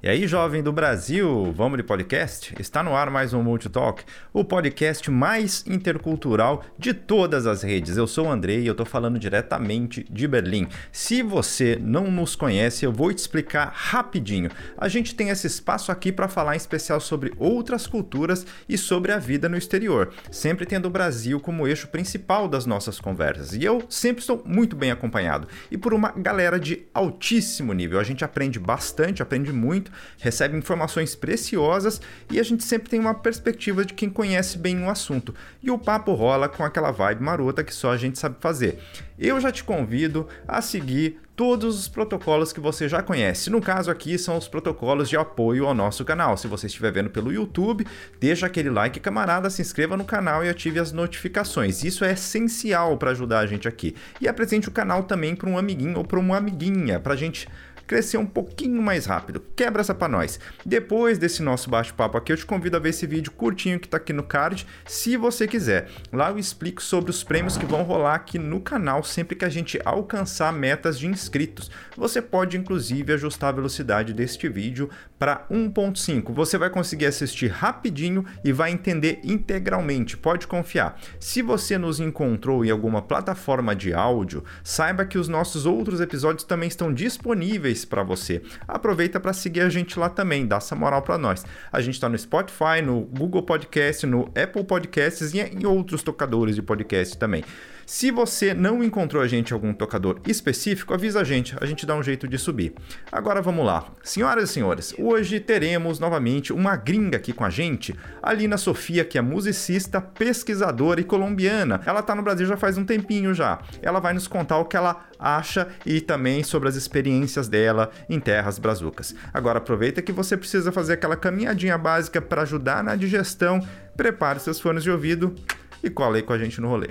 E aí, jovem do Brasil, vamos de podcast? Está no ar mais um Multitalk, o podcast mais intercultural de todas as redes. Eu sou o Andrei e eu estou falando diretamente de Berlim. Se você não nos conhece, eu vou te explicar rapidinho. A gente tem esse espaço aqui para falar em especial sobre outras culturas e sobre a vida no exterior, sempre tendo o Brasil como eixo principal das nossas conversas. E eu sempre estou muito bem acompanhado e por uma galera de altíssimo nível. A gente aprende bastante, aprende muito muito, recebe informações preciosas e a gente sempre tem uma perspectiva de quem conhece bem o assunto. E o papo rola com aquela vibe marota que só a gente sabe fazer. Eu já te convido a seguir todos os protocolos que você já conhece. No caso aqui são os protocolos de apoio ao nosso canal. Se você estiver vendo pelo YouTube, deixa aquele like, camarada, se inscreva no canal e ative as notificações. Isso é essencial para ajudar a gente aqui. E apresente o canal também para um amiguinho ou para uma amiguinha, para a gente crescer um pouquinho mais rápido. Quebra essa para nós. Depois desse nosso bate-papo aqui, eu te convido a ver esse vídeo curtinho que está aqui no card, se você quiser. Lá eu explico sobre os prêmios que vão rolar aqui no canal sempre que a gente alcançar metas de inscritos. Você pode inclusive ajustar a velocidade deste vídeo para 1.5. Você vai conseguir assistir rapidinho e vai entender integralmente, pode confiar. Se você nos encontrou em alguma plataforma de áudio, saiba que os nossos outros episódios também estão disponíveis para você. Aproveita para seguir a gente lá também, dá essa moral para nós. A gente está no Spotify, no Google Podcast, no Apple Podcasts e em outros tocadores de podcast também. Se você não encontrou a gente algum tocador específico, avisa a gente, a gente dá um jeito de subir. Agora vamos lá. Senhoras e senhores, hoje teremos novamente uma gringa aqui com a gente, a Lina Sofia, que é musicista, pesquisadora e colombiana. Ela está no Brasil já faz um tempinho já. Ela vai nos contar o que ela acha e também sobre as experiências dela em terras brazucas. Agora aproveita que você precisa fazer aquela caminhadinha básica para ajudar na digestão. Prepare seus fones de ouvido e cola aí com a gente no rolê.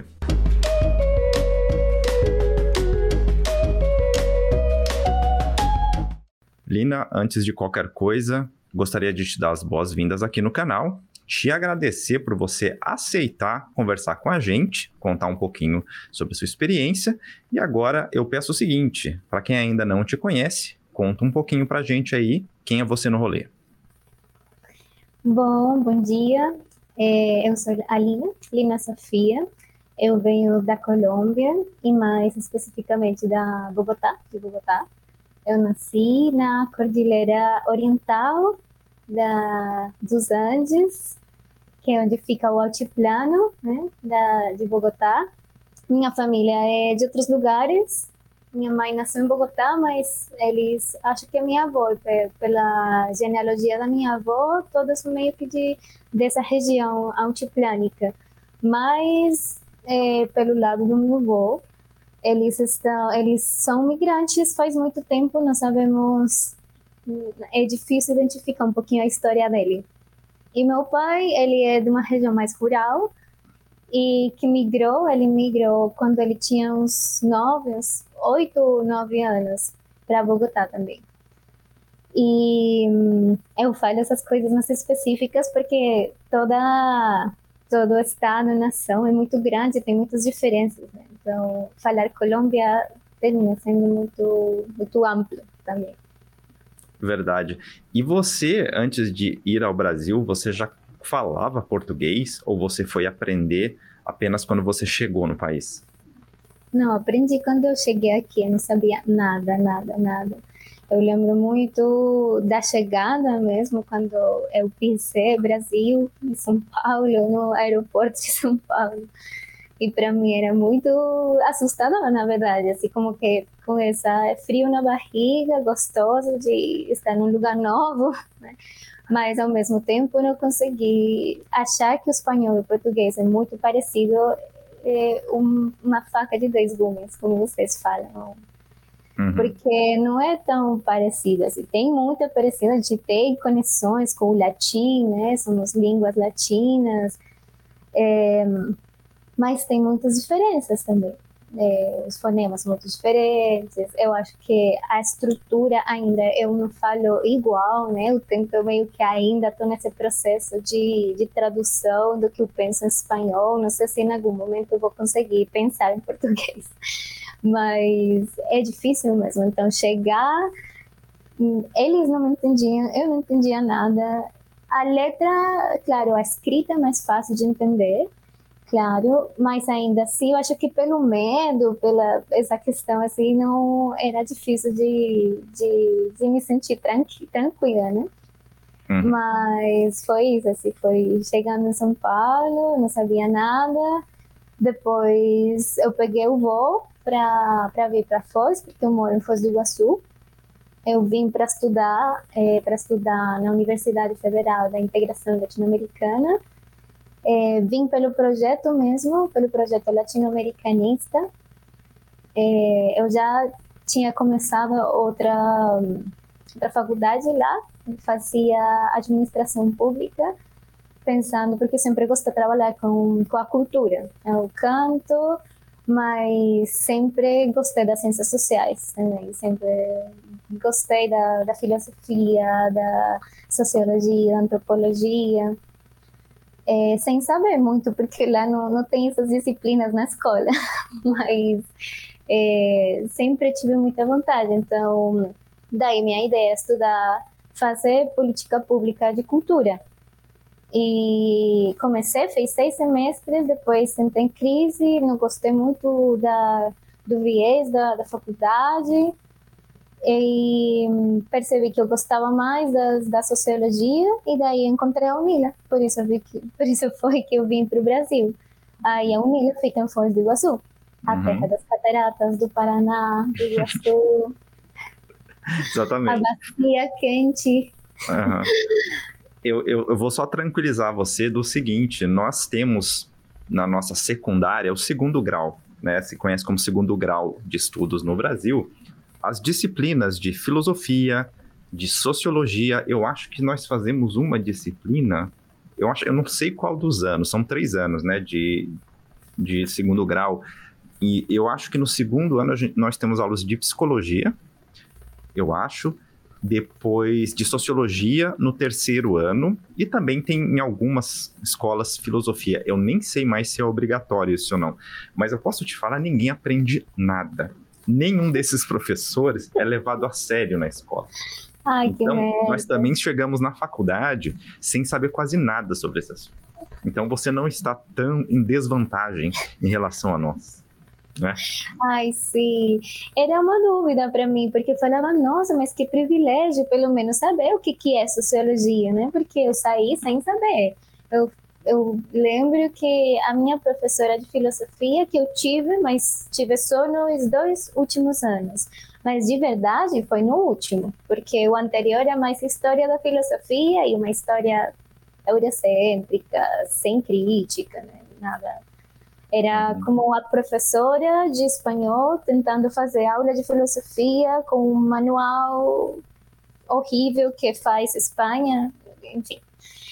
Lina, antes de qualquer coisa, gostaria de te dar as boas-vindas aqui no canal, te agradecer por você aceitar conversar com a gente, contar um pouquinho sobre sua experiência. E agora eu peço o seguinte: para quem ainda não te conhece, conta um pouquinho para a gente aí quem é você no rolê. Bom, bom dia. É, eu sou a Lina, Lina Sofia. Eu venho da Colômbia e mais especificamente da Bogotá, de Bogotá. Eu nasci na Cordilheira Oriental da, dos Andes, que é onde fica o altiplano né, da, de Bogotá. Minha família é de outros lugares. Minha mãe nasceu em Bogotá, mas eles acham que é minha avó, pela genealogia da minha avó, todas meio que de, dessa região altiplânica. Mas é, pelo lado do meu avô, eles estão, eles são migrantes faz muito tempo, não sabemos, é difícil identificar um pouquinho a história dele. E meu pai, ele é de uma região mais rural e que migrou, ele migrou quando ele tinha uns nove, uns oito, nove anos para Bogotá também. E hum, eu falo essas coisas mais específicas porque toda todo estado, nação é muito grande, tem muitas diferenças. Né? Então, falar Colômbia termina sendo muito, muito amplo também. Verdade. E você, antes de ir ao Brasil, você já falava português ou você foi aprender apenas quando você chegou no país? Não, aprendi quando eu cheguei aqui, eu não sabia nada, nada, nada. Eu lembro muito da chegada mesmo, quando eu pisei Brasil, em São Paulo, no aeroporto de São Paulo. E para mim era muito assustador, na verdade, assim como que com essa frio na barriga, gostoso de estar num lugar novo, né? mas ao mesmo tempo não consegui achar que o espanhol e o português é muito parecido, é um, uma faca de dois gumes, como vocês falam. Uhum. Porque não é tão parecido, assim, tem muita parecida, gente tem conexões com o latim, né, somos línguas latinas, é, mas tem muitas diferenças também. É, os fonemas são muito diferentes. Eu acho que a estrutura ainda eu não falo igual, né? Eu tento meio que ainda estou nesse processo de, de tradução do que eu penso em espanhol. Não sei se em algum momento eu vou conseguir pensar em português, mas é difícil mesmo. Então chegar eles não entendiam, eu não entendia nada. A letra, claro, a escrita é mais fácil de entender, claro, mas ainda assim, eu acho que pelo medo, pela essa questão assim, não era difícil de, de, de me sentir tranqui, tranquila, né? Uhum. Mas foi isso, assim, foi chegando em São Paulo, não sabia nada. Depois eu peguei o voo para vir para Foz, porque eu moro em Foz do Iguaçu. Eu vim para estudar, é, para estudar na Universidade Federal da Integração Latino-Americana. É, vim pelo projeto mesmo, pelo projeto latino-americanista. É, eu já tinha começado outra, outra faculdade lá, fazia administração pública, pensando, porque sempre gostei de trabalhar com, com a cultura. Eu canto, mas sempre gostei das ciências sociais também, sempre gostei da, da filosofia, da sociologia, antropologia, é, sem saber muito, porque lá não, não tem essas disciplinas na escola, mas é, sempre tive muita vontade, então daí minha ideia é estudar fazer política pública de cultura. E comecei, fiz seis semestres, depois entrei em crise, não gostei muito da, do viés da, da faculdade, e percebi que eu gostava mais da, da sociologia, e daí encontrei a Unila, por isso, que, por isso foi que eu vim para o Brasil. Aí a Unila fica em Foz do Iguaçu, a uhum. terra das cataratas do Paraná, do Iguaçu. Exatamente. A bacia quente. Uhum. Eu, eu, eu vou só tranquilizar você do seguinte: nós temos na nossa secundária o segundo grau, né? Se conhece como segundo grau de estudos no Brasil. As disciplinas de filosofia, de sociologia, eu acho que nós fazemos uma disciplina, eu acho, eu não sei qual dos anos, são três anos, né, de, de segundo grau. E eu acho que no segundo ano gente, nós temos aulas de psicologia, eu acho. Depois de sociologia no terceiro ano. E também tem em algumas escolas filosofia. Eu nem sei mais se é obrigatório isso ou não. Mas eu posso te falar: ninguém aprende nada. Nenhum desses professores é levado a sério na escola. Ai, então, nós também chegamos na faculdade sem saber quase nada sobre esse assunto. Então, você não está tão em desvantagem em relação a nós né? Ai, sim. Era uma dúvida para mim, porque eu falava, nossa, mas que privilégio, pelo menos, saber o que, que é sociologia, né? Porque eu saí sem saber. Eu, eu lembro que a minha professora de filosofia que eu tive, mas tive só nos dois últimos anos. Mas de verdade foi no último, porque o anterior é mais história da filosofia e uma história eurocêntrica, sem crítica, né? nada era uhum. como a professora de espanhol tentando fazer aula de filosofia com um manual horrível que faz Espanha, enfim.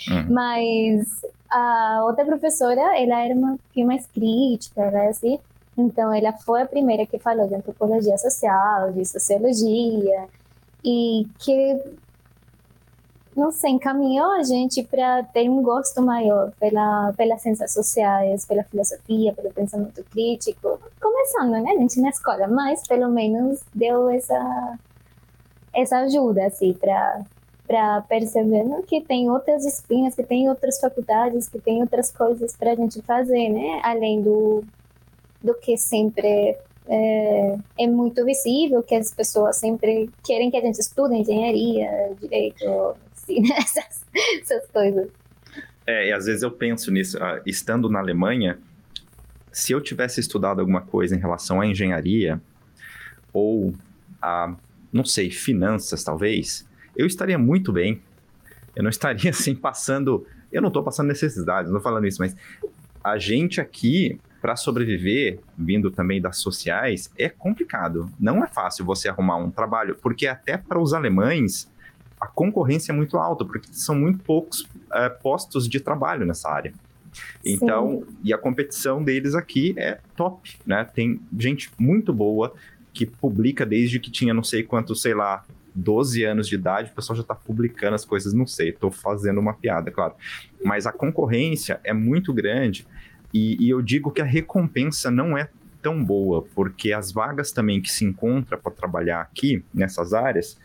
Uhum. Mas a outra professora, ela era uma mais crítica, né, assim. Então, ela foi a primeira que falou de antropologia social, de sociologia, e que não sei, encaminhou a gente para ter um gosto maior pela, pelas ciências sociais, pela filosofia, pelo pensamento crítico. Começando, né, a gente na escola, mas pelo menos deu essa, essa ajuda, assim, para para perceber né, que tem outras disciplinas, que tem outras faculdades, que tem outras coisas para a gente fazer, né? Além do, do que sempre é, é, muito visível, que as pessoas sempre querem que a gente estude engenharia, direito, assim, né? essas, essas coisas. É, e às vezes eu penso nisso, uh, estando na Alemanha, se eu tivesse estudado alguma coisa em relação à engenharia, ou a, não sei, finanças talvez, eu estaria muito bem. Eu não estaria assim passando. Eu não estou passando necessidades, não estou falando isso, mas a gente aqui, para sobreviver, vindo também das sociais, é complicado. Não é fácil você arrumar um trabalho, porque até para os alemães a concorrência é muito alta, porque são muito poucos é, postos de trabalho nessa área. Então, Sim. e a competição deles aqui é top, né? Tem gente muito boa que publica desde que tinha não sei quanto, sei lá, 12 anos de idade, o pessoal já está publicando as coisas, não sei, estou fazendo uma piada, claro. Mas a concorrência é muito grande e, e eu digo que a recompensa não é tão boa, porque as vagas também que se encontra para trabalhar aqui nessas áreas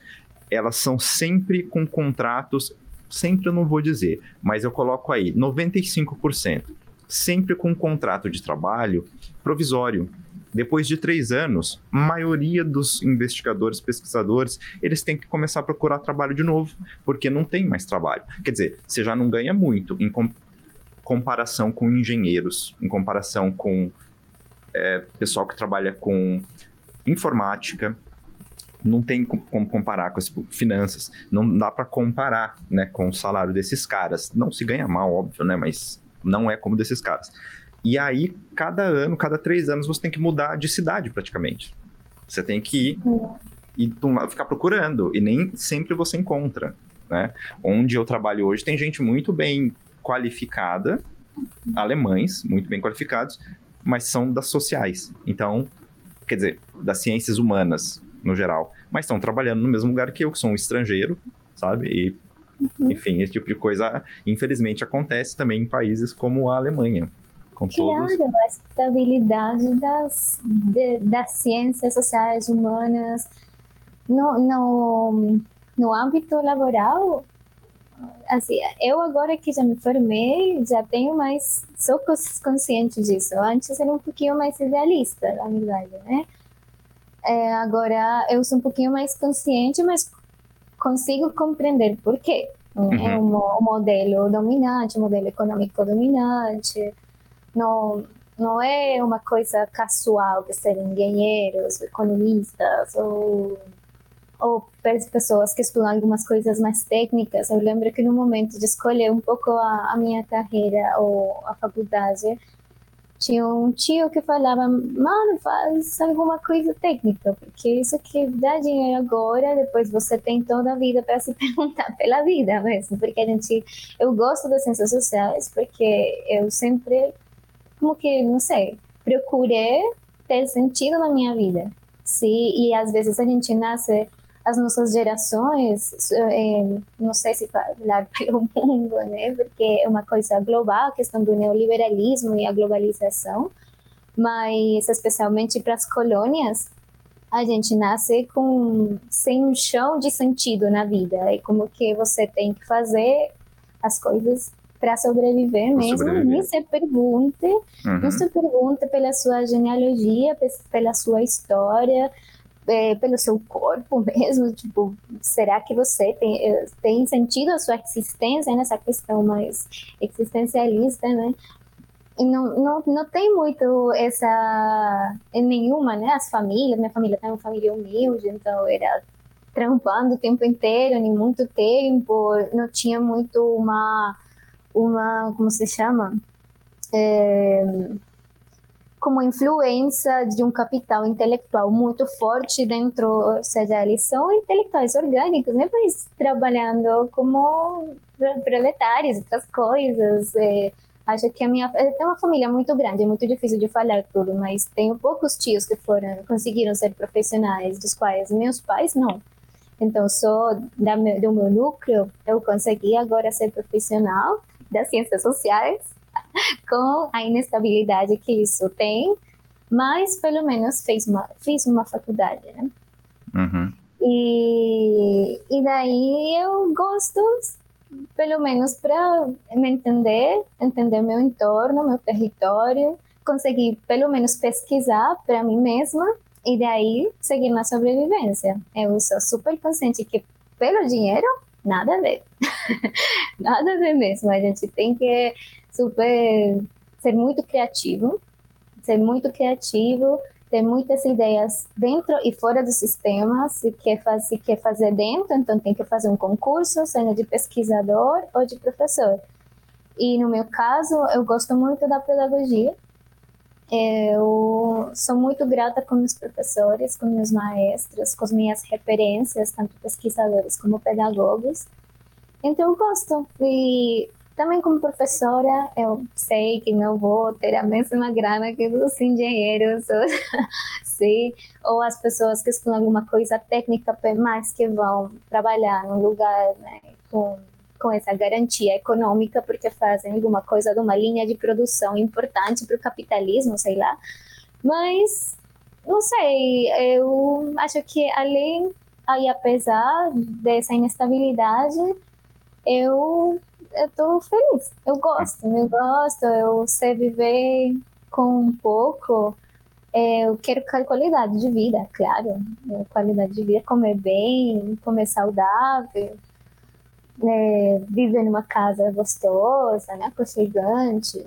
elas são sempre com contratos, sempre eu não vou dizer, mas eu coloco aí 95%, sempre com contrato de trabalho provisório. Depois de três anos, a maioria dos investigadores, pesquisadores, eles têm que começar a procurar trabalho de novo, porque não tem mais trabalho. Quer dizer, você já não ganha muito em com comparação com engenheiros, em comparação com é, pessoal que trabalha com informática, não tem como comparar com as finanças, não dá para comparar, né, com o salário desses caras. Não se ganha mal, óbvio, né, mas não é como desses caras. E aí, cada ano, cada três anos, você tem que mudar de cidade praticamente. Você tem que ir e ficar procurando, e nem sempre você encontra, né? Onde eu trabalho hoje tem gente muito bem qualificada, alemães, muito bem qualificados, mas são das sociais. Então, quer dizer, das ciências humanas no geral, mas estão trabalhando no mesmo lugar que eu, que sou um estrangeiro, sabe? E, uhum. enfim, esse tipo de coisa, infelizmente, acontece também em países como a Alemanha. Com todos... a estabilidade das, de, das ciências sociais humanas no, no, no âmbito laboral assim, eu agora que já me formei, já tenho mais, sou consciente disso. Antes era um pouquinho mais idealista, na verdade, né? É, agora eu sou um pouquinho mais consciente, mas consigo compreender por quê. Uhum. É um, um modelo dominante, um modelo econômico dominante. Não, não é uma coisa casual de serem engenheiros, economistas ou ou pessoas que estudam algumas coisas mais técnicas. Eu lembro que no momento de escolher um pouco a, a minha carreira ou a faculdade, tinha um tio que falava, mano, faz alguma coisa técnica, porque isso que dá dinheiro agora, depois você tem toda a vida para se perguntar pela vida mesmo, porque a gente, eu gosto das ciências sociais, porque eu sempre, como que, não sei, procurei ter sentido na minha vida, sim, e às vezes a gente nasce as nossas gerações, é, não sei se falar pelo mundo, né, porque é uma coisa global, a questão do neoliberalismo e a globalização, mas especialmente para as colônias, a gente nasce com sem um chão de sentido na vida, é como que você tem que fazer as coisas para sobreviver mesmo, sobreviver. nem se pergunte, uhum. não se pergunte pela sua genealogia, pela sua história, é, pelo seu corpo mesmo, tipo, será que você tem, é, tem sentido a sua existência nessa questão mais existencialista, né? E não, não, não tem muito essa, nenhuma, né, as famílias, minha família tem uma família humilde, então era trampando o tempo inteiro, nem muito tempo, não tinha muito uma, uma como se chama? É, como influência de um capital intelectual muito forte dentro, ou seja, eles são intelectuais orgânicos, né? Mas trabalhando como proletários, outras coisas. É, acho que a minha tenho uma família muito grande, é muito difícil de falar tudo, mas tenho poucos tios que foram conseguiram ser profissionais, dos quais meus pais não. Então, só do meu núcleo, eu consegui agora ser profissional das ciências sociais com a inestabilidade que isso tem, mas pelo menos fez uma, fiz uma faculdade, né? Uhum. E, e daí eu gosto, pelo menos para me entender, entender meu entorno, meu território, conseguir pelo menos pesquisar para mim mesma e daí seguir na sobrevivência. Eu sou super consciente que pelo dinheiro, nada a ver. nada a ver mesmo. A gente tem que super ser muito criativo, ser muito criativo, ter muitas ideias dentro e fora do sistema. Se quer, se quer fazer dentro, então tem que fazer um concurso, seja de pesquisador ou de professor. E no meu caso, eu gosto muito da pedagogia. Eu sou muito grata com meus professores, com meus maestros, com as minhas referências, tanto pesquisadores como pedagogos. Então, eu gosto. E também como professora, eu sei que não vou ter a mesma grana que os engenheiros, ou, sim, ou as pessoas que estudam alguma coisa técnica, mas que vão trabalhar num lugar né, com, com essa garantia econômica, porque fazem alguma coisa de uma linha de produção importante para o capitalismo, sei lá. Mas, não sei, eu acho que além aí apesar dessa inestabilidade, eu eu tô feliz. Eu gosto, eu gosto, eu sei viver com um pouco. É, eu quero qualidade de vida, claro. É, qualidade de vida, comer bem, comer saudável, é, viver numa casa gostosa, né, aconchegante.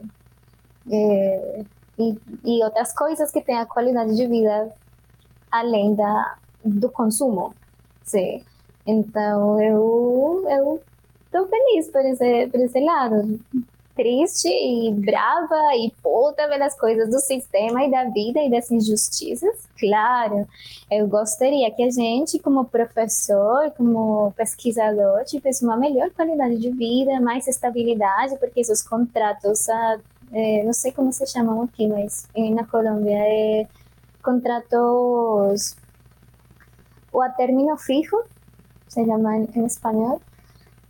É, e, e outras coisas que têm a qualidade de vida além da, do consumo. Sim. Então, eu, eu tô feliz por esse, por esse lado. Triste e brava e puta pelas coisas do sistema e da vida e das injustiças. Claro, eu gostaria que a gente, como professor, como pesquisador, tivesse uma melhor qualidade de vida, mais estabilidade, porque esses contratos, ah, é, não sei como se chamam aqui, mas na Colômbia, é contratos o a término fijo, se llama en, en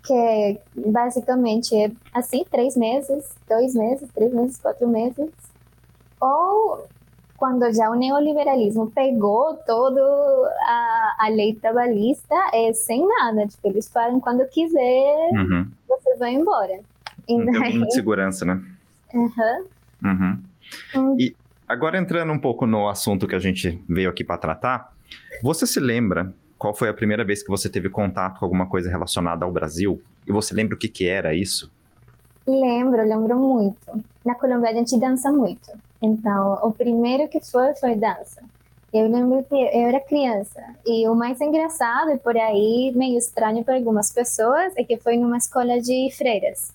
que basicamente é assim, três meses, dois meses, três meses, quatro meses. Ou quando já o neoliberalismo pegou toda a, a lei trabalhista, é sem nada. Tipo, eles falam quando quiser, uhum. você vai embora. Não daí... tem muita segurança, né? Uhum. Uhum. Hum. E agora entrando um pouco no assunto que a gente veio aqui para tratar, você se lembra qual foi a primeira vez que você teve contato com alguma coisa relacionada ao Brasil? E você lembra o que, que era isso? Lembro, lembro muito. Na Colômbia a gente dança muito. Então, o primeiro que foi foi dança. Eu lembro que eu era criança. E o mais engraçado, e por aí meio estranho para algumas pessoas, é que foi numa escola de freiras.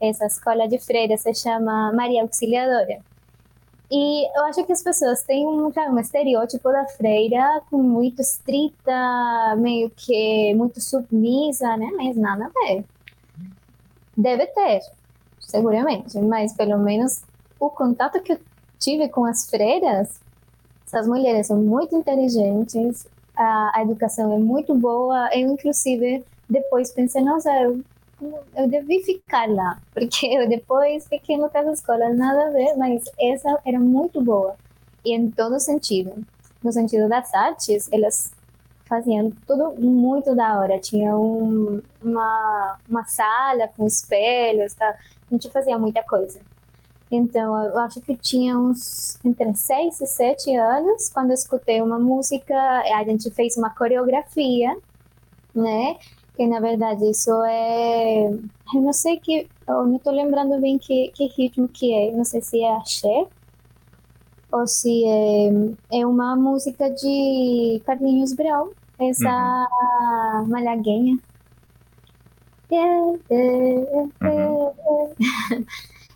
Essa escola de freiras se chama Maria Auxiliadora. E eu acho que as pessoas têm um, um estereótipo da freira muito estrita, meio que muito submissa, né? Mas nada a ver. Deve ter, seguramente, mas pelo menos o contato que eu tive com as freiras, essas mulheres são muito inteligentes, a, a educação é muito boa, eu inclusive depois pensei, nossa, eu eu devia ficar lá, porque eu depois fiquei no caso escola, nada a ver, mas essa era muito boa. E em todo sentido. No sentido das artes, elas faziam tudo muito da hora. Tinha um, uma, uma sala com espelhos, tá? a gente fazia muita coisa. Então, eu acho que tinha uns entre 6 e 7 anos, quando eu escutei uma música, a gente fez uma coreografia, né? Que na verdade isso é. Eu não sei que. Eu não estou lembrando bem que, que ritmo que é. Não sei se é axé ou se é, é uma música de Carlinhos Brau, essa uhum. malaguenha. Yeah, yeah, yeah, uhum.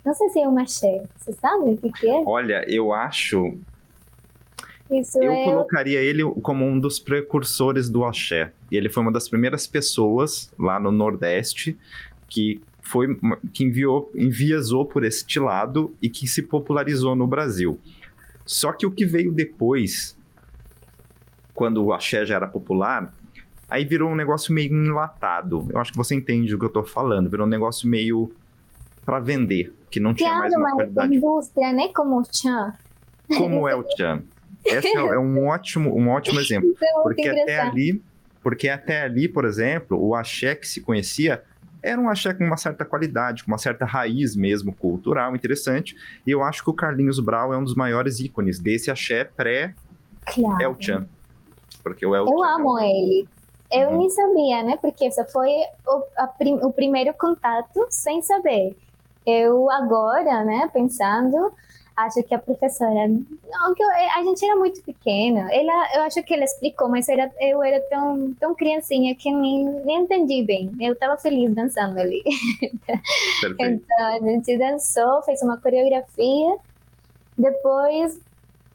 Não sei se é uma axé. Você sabe o que, que é? Olha, eu acho isso eu é... colocaria ele como um dos precursores do axé. E ele foi uma das primeiras pessoas lá no Nordeste que foi que enviou, enviesou por este lado e que se popularizou no Brasil. Só que o que veio depois, quando o axé já era popular, aí virou um negócio meio enlatado. Eu acho que você entende o que eu tô falando. Virou um negócio meio para vender, que não tinha mais uma qualidade. indústria, né? Como o Chan. Como é o Chan. Esse é, é um ótimo, um ótimo exemplo. Então, porque até ali, porque até ali, por exemplo, o axé que se conhecia era um axé com uma certa qualidade, com uma certa raiz mesmo cultural, interessante. E eu acho que o Carlinhos Brau é um dos maiores ícones desse axé pré claro. El Chan. Porque o El Eu é amo ele. Eu uhum. nem sabia, né? Porque esse foi o, prim, o primeiro contato sem saber. Eu agora, né, pensando, acho que a professora. Não, que eu, a gente era muito pequena. Ela, eu acho que ela explicou, mas era, eu era tão, tão criancinha que nem, nem entendi bem. Eu estava feliz dançando ali. então a gente dançou, fez uma coreografia. Depois,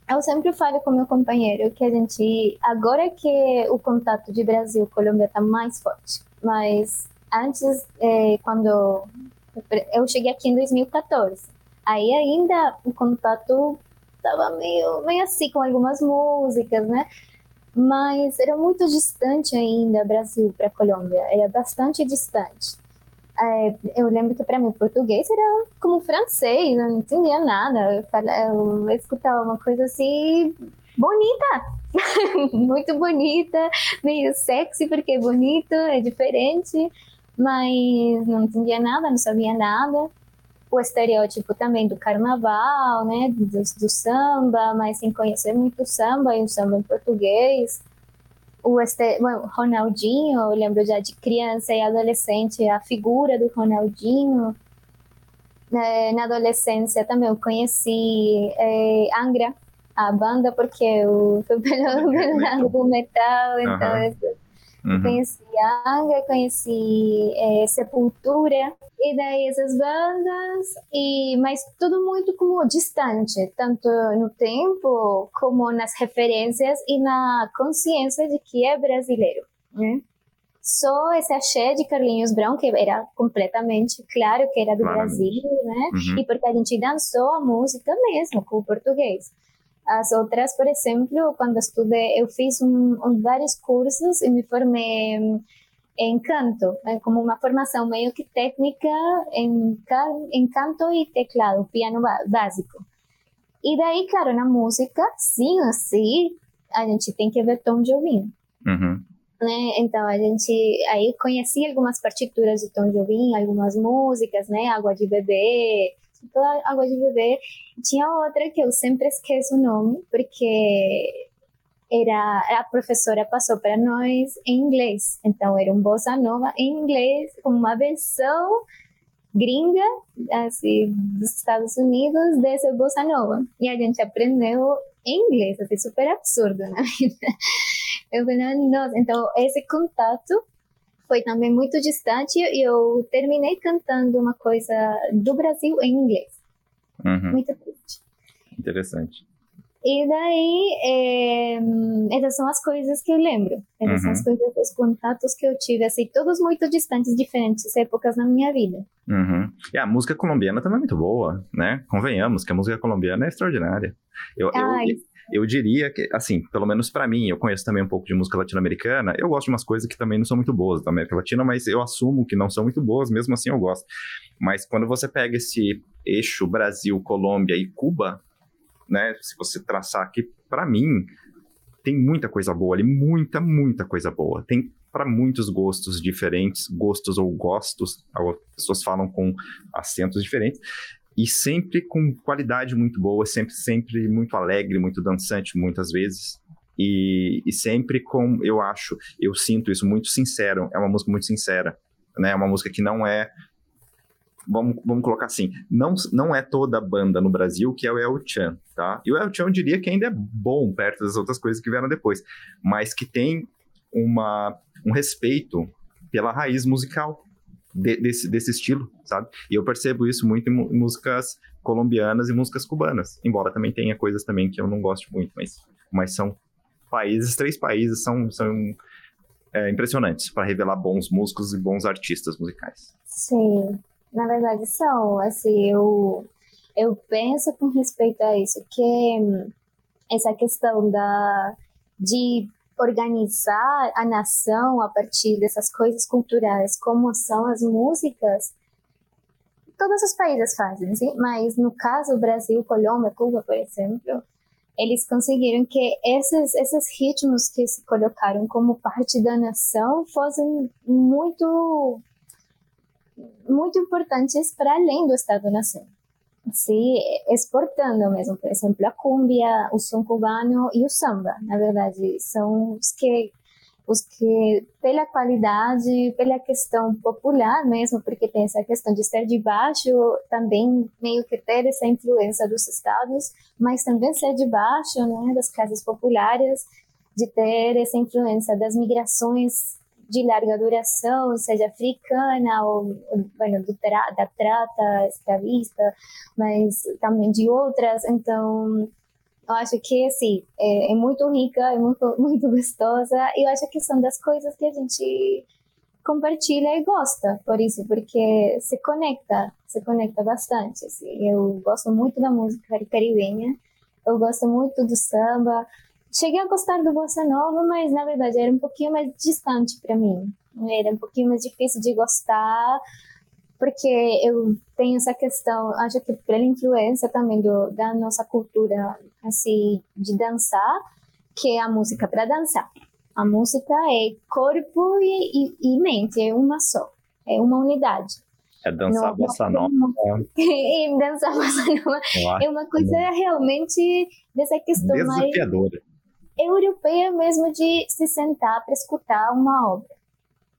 eu sempre falo com meu companheiro que a gente. Agora que o contato de Brasil-Colômbia está mais forte, mas antes, eh, quando eu cheguei aqui em 2014. Aí ainda o contato estava meio, meio assim com algumas músicas, né? Mas era muito distante ainda Brasil para Colômbia, era bastante distante. É, eu lembro que para mim português era como francês, eu não entendia nada. Eu, falava, eu escutava uma coisa assim bonita, muito bonita, meio sexy porque é bonito, é diferente, mas não entendia nada, não sabia nada. O estereótipo também do carnaval, né, do, do samba, mas sem conhecer muito samba e o samba em português. O este, bueno, Ronaldinho, eu lembro já de criança e adolescente, a figura do Ronaldinho. É, na adolescência também eu conheci é, Angra, a banda porque eu fui pelo, pelo lado do metal, então uhum. Eu conheci Angra, conheci é, Sepultura, e daí essas bandas, e, mas tudo muito como distante, tanto no tempo como nas referências e na consciência de que é brasileiro, né? Só esse axé de Carlinhos Brown, que era completamente claro que era do Brasil, né? Uhum. E porque a gente dançou a música mesmo com o português. As outras, por exemplo, quando estudei, eu fiz um, um, vários cursos e me formei em canto, é como uma formação meio que técnica em, em canto e teclado, piano básico. E daí, claro, na música, sim ou sim, a gente tem que ver Tom Jobim. Uhum. Né? Então a gente aí conheci algumas partituras de Tom Jobim, algumas músicas, né? Água de Bebê, toda água de bebê. Tinha outra que eu sempre esqueço o nome, porque era a professora passou para nós em inglês. Então era um bossa nova em inglês, como uma versão gringa, assim, dos Estados Unidos, dessa bossa nova. E a gente aprendeu em inglês, assim, super absurdo na vida. Eu falei, nossa, então esse contato foi também muito distante e eu terminei cantando uma coisa do Brasil em inglês. Uhum. Muito triste. Interessante. E daí, é, essas são as coisas que eu lembro. Essas uhum. são as uhum. coisas, os contatos que eu tive, assim, todos muito distantes, diferentes épocas na minha vida. Uhum. E a música colombiana também é muito boa, né? Convenhamos que a música colombiana é extraordinária. Eu, eu, eu diria que, assim, pelo menos para mim, eu conheço também um pouco de música latino-americana, eu gosto de umas coisas que também não são muito boas da América Latina, mas eu assumo que não são muito boas, mesmo assim eu gosto. Mas quando você pega esse eixo Brasil, Colômbia e Cuba, né, se você traçar aqui, para mim, tem muita coisa boa ali, muita, muita coisa boa. Tem para muitos gostos diferentes, gostos ou gostos, as pessoas falam com acentos diferentes e sempre com qualidade muito boa, sempre, sempre muito alegre, muito dançante, muitas vezes. E, e sempre com, eu acho, eu sinto isso muito sincero, é uma música muito sincera, né? É uma música que não é vamos, vamos colocar assim, não, não é toda a banda no Brasil que é o El Chan, tá? E o El Chan eu diria que ainda é bom perto das outras coisas que vieram depois, mas que tem uma, um respeito pela raiz musical, de, desse, desse estilo, sabe? E eu percebo isso muito em, músicas colombianas e músicas cubanas, embora também tenha coisas também que eu não gosto muito, mas, mas são países, três países são, são é, impressionantes para revelar bons músicos e bons artistas musicais. Sim, na verdade são, assim, eu, eu penso com respeito a isso, que essa questão da, de organizar a nação a partir dessas coisas culturais, como são as músicas, todos os países fazem, sim? mas no caso Brasil, Colômbia, Cuba, por exemplo, eles conseguiram que esses, esses ritmos que se colocaram como parte da nação fossem muito muito importantes para além do Estado-nação se exportando mesmo, por exemplo, a cumbia, o som cubano e o samba, na verdade, são os que os que pela qualidade, pela questão popular mesmo, porque tem essa questão de ser de baixo, também meio que ter essa influência dos estados, mas também ser de baixo, né, das classes populares, de ter essa influência das migrações de larga duração, seja africana ou, bueno, tra da trata escravista, mas também de outras. Então, eu acho que, assim, é, é muito rica, é muito, muito gostosa e eu acho que são das coisas que a gente compartilha e gosta por isso, porque se conecta, se conecta bastante. Assim. Eu gosto muito da música caribenha, eu gosto muito do samba, cheguei a gostar do Bossa Nova, mas na verdade era um pouquinho mais distante para mim. Era um pouquinho mais difícil de gostar, porque eu tenho essa questão, acho que pela influência também do, da nossa cultura, assim, de dançar, que é a música para dançar. A música é corpo e, e, e, mente, é uma só, é uma unidade. É dançar no, bossa nova. e dançar bossa nova é uma coisa realmente dessa questão mais europeia mesmo de se sentar para escutar uma obra.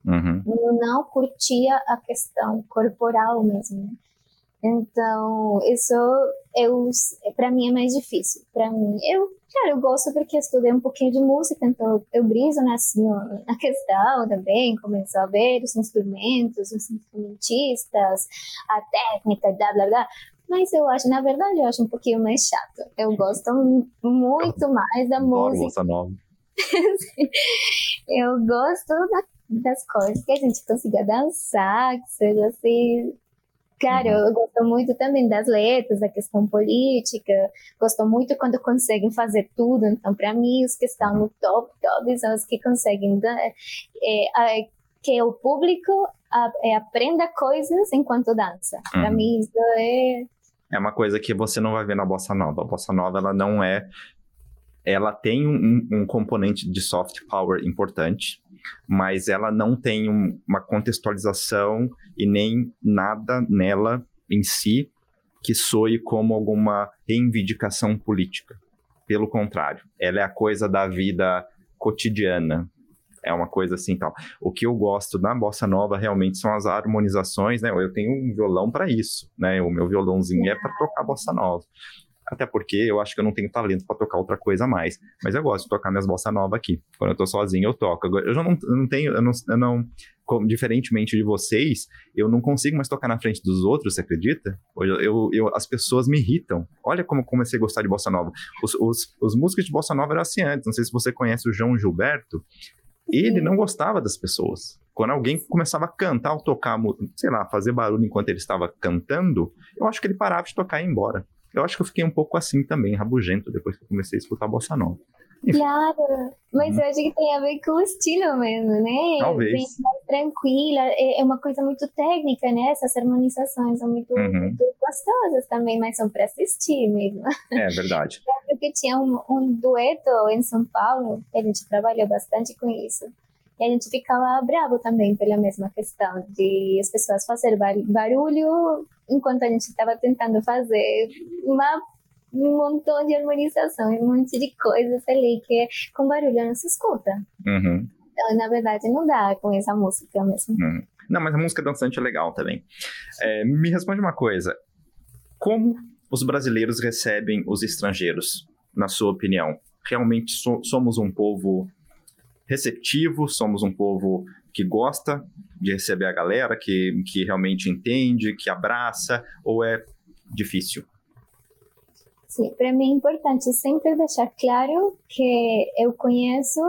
Uhum. Eu não curtia a questão corporal mesmo. Então, isso eu para mim é mais difícil. Para mim, eu, claro, eu gosto porque estudei um pouquinho de música, então eu briso nessa na questão também, começo a ver os instrumentos, os instrumentistas, a técnica, blá blá blá. Mas eu acho, na verdade, eu acho um pouquinho mais chato. Eu gosto muito mais da música. Nova. eu gosto da, das coisas que a gente consiga dançar, que seja assim Claro, uhum. eu gosto muito também das letras, da questão política, gosto muito quando conseguem fazer tudo. Então, para mim, os que estão no top, top são os que conseguem é, é, que o público é, aprenda coisas enquanto dança. Uhum. Para mim, isso é. É uma coisa que você não vai ver na bossa nova. A bossa nova, ela não é. Ela tem um, um componente de soft power importante, mas ela não tem um, uma contextualização e nem nada nela em si que soe como alguma reivindicação política. Pelo contrário, ela é a coisa da vida cotidiana. É uma coisa assim tal. O que eu gosto da bossa nova realmente são as harmonizações, né? Eu tenho um violão para isso, né? O meu violãozinho é para tocar bossa nova até porque eu acho que eu não tenho talento para tocar outra coisa mais. Mas eu gosto de tocar minhas bossa nova aqui. Quando eu tô sozinho, eu toco. Eu já não, não tenho, eu não, eu não como, diferentemente de vocês, eu não consigo mais tocar na frente dos outros, você acredita? Eu, eu, eu as pessoas me irritam. Olha como eu comecei a gostar de bossa nova. Os, os, os músicos de bossa nova eram assim antes. Não sei se você conhece o João Gilberto. Ele não gostava das pessoas. Quando alguém começava a cantar ou tocar, sei lá, fazer barulho enquanto ele estava cantando, eu acho que ele parava de tocar e ia embora. Eu acho que eu fiquei um pouco assim também, rabugento, depois que eu comecei a escutar bossa nova. Claro, mas hum. eu acho que tem a ver com o estilo mesmo, né? Talvez. Bem mais tranquila, é, é uma coisa muito técnica, né? Essas harmonizações são muito, uhum. muito gostosas também, mas são para assistir mesmo. É verdade. Porque tinha um, um dueto em São Paulo, a gente trabalhou bastante com isso. E a gente ficava bravo também pela mesma questão de as pessoas fazer barulho enquanto a gente estava tentando fazer uma, um montão de harmonização, um monte de coisas ali que com barulho não se escuta. Uhum. Então, na verdade, não dá com essa música mesmo. Uhum. Não, mas a música dançante é legal também. É, me responde uma coisa. Como os brasileiros recebem os estrangeiros, na sua opinião? Realmente so somos um povo receptivo, somos um povo que gosta de receber a galera, que, que realmente entende, que abraça, ou é difícil? Sim, para mim é importante sempre deixar claro que eu conheço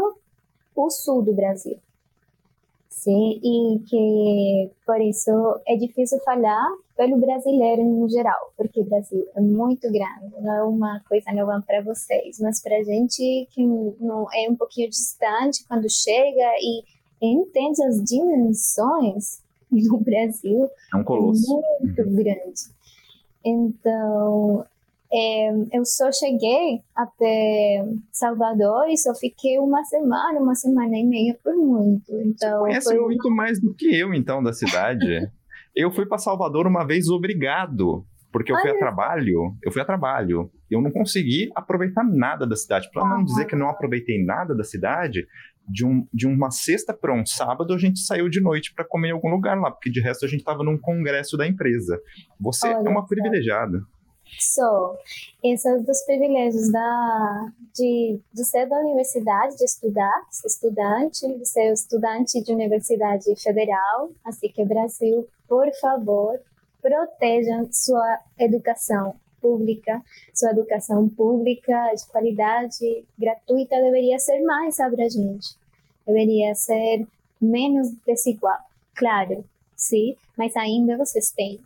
o sul do Brasil. Sim, e que por isso é difícil falar pelo brasileiro no geral, porque o Brasil é muito grande, não é uma coisa nova para vocês, mas para a gente que não é um pouquinho distante, quando chega e entende as dimensões do Brasil, é um colosso. É muito grande. Então, é, eu só cheguei até Salvador e só fiquei uma semana, uma semana e meia por muito. Então, Você conhece foi... muito mais do que eu, então, da cidade. eu fui para Salvador uma vez obrigado, porque eu fui a trabalho. Eu fui a trabalho. Eu não consegui aproveitar nada da cidade. Para não dizer que não aproveitei nada da cidade, de, um, de uma sexta para um sábado, a gente saiu de noite para comer em algum lugar lá, porque de resto a gente estava num congresso da empresa. Você Olha, é uma privilegiada. Sou. Esses dos privilégios da, de, de ser da universidade, de estudar, ser estudante, de ser estudante de universidade federal. Assim que, Brasil, por favor, protejam sua educação pública, sua educação pública de qualidade gratuita deveria ser mais abrangente, deveria ser menos desigual, claro, sim, mas ainda vocês têm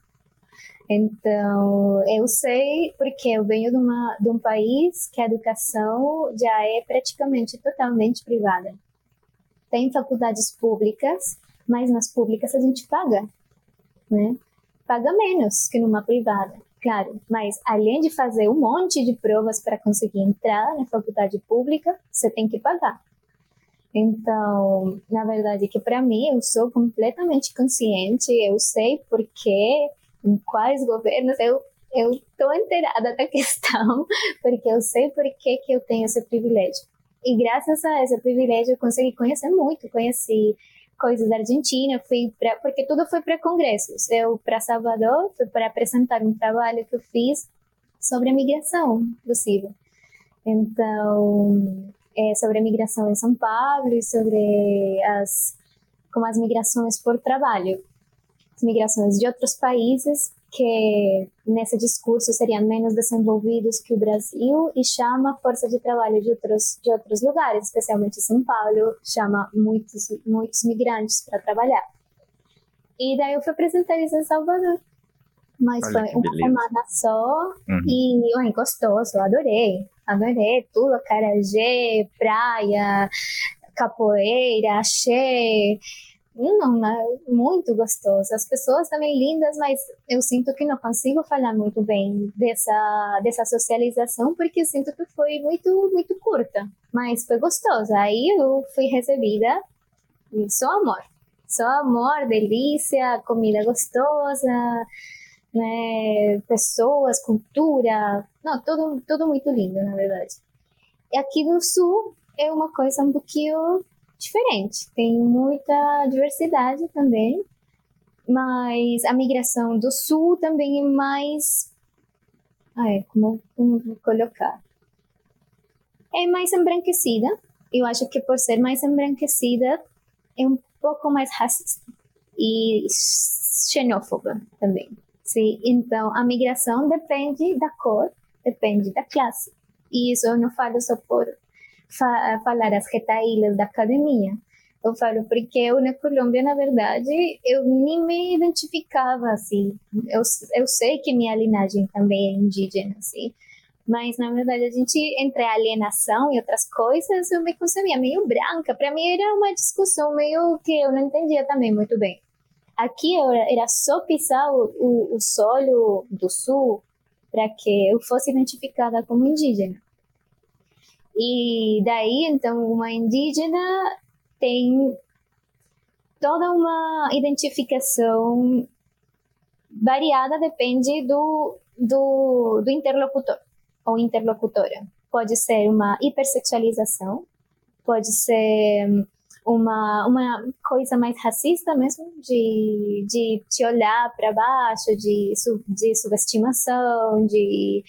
então, eu sei porque eu venho de, uma, de um país que a educação já é praticamente totalmente privada. Tem faculdades públicas, mas nas públicas a gente paga, né? Paga menos que numa privada. claro. Mas além de fazer um monte de provas para conseguir entrar na faculdade pública, você tem que pagar. Então, na verdade, que para mim eu sou completamente consciente, eu sei porque em quais governos eu eu estou inteirada da questão, porque eu sei por que, que eu tenho esse privilégio. E graças a esse privilégio eu consegui conhecer muito, conheci coisas da Argentina, fui pra, porque tudo foi para congressos. Eu para Salvador fui para apresentar um trabalho que eu fiz sobre a migração possível. Então, é, sobre a migração em São Paulo e sobre as como as migrações por trabalho, migrações de outros países que nesse discurso seriam menos desenvolvidos que o Brasil e chama força de trabalho de outros de outros lugares, especialmente São Paulo, chama muitos muitos migrantes para trabalhar. E daí eu fui apresentar isso em Salvador. Mas Olha foi uma beleza. semana só uhum. e ué, gostoso, adorei. Adorei tudo, acarajé, praia, capoeira, axé, não, é muito gostoso. As pessoas também lindas, mas eu sinto que não consigo falar muito bem dessa, dessa socialização, porque sinto que foi muito, muito curta. Mas foi gostoso. Aí eu fui recebida só amor. Só amor, delícia, comida gostosa, né, pessoas, cultura. Não, tudo, tudo muito lindo, na verdade. E aqui no sul é uma coisa um pouquinho diferente. Tem muita diversidade também, mas a migração do sul também é mais. Ai, como, como vou colocar? É mais embranquecida. Eu acho que por ser mais embranquecida, é um pouco mais racista e xenófoba também. Sim, então a migração depende da cor, depende da classe. E isso eu não falo só por fa falar as retaílas da academia. Eu falo porque eu na Colômbia, na verdade, eu nem me identificava assim. Eu, eu sei que minha linhagem também é indígena, assim. Mas, na verdade, a gente, entre alienação e outras coisas, eu me concebia meio branca. Para mim, era uma discussão meio que eu não entendia também muito bem. Aqui era só pisar o, o, o solo do sul para que eu fosse identificada como indígena. E daí, então, uma indígena tem toda uma identificação variada, depende do, do, do interlocutor ou interlocutora. Pode ser uma hipersexualização, pode ser uma, uma coisa mais racista mesmo, de, de te olhar para baixo, de, de subestimação, de,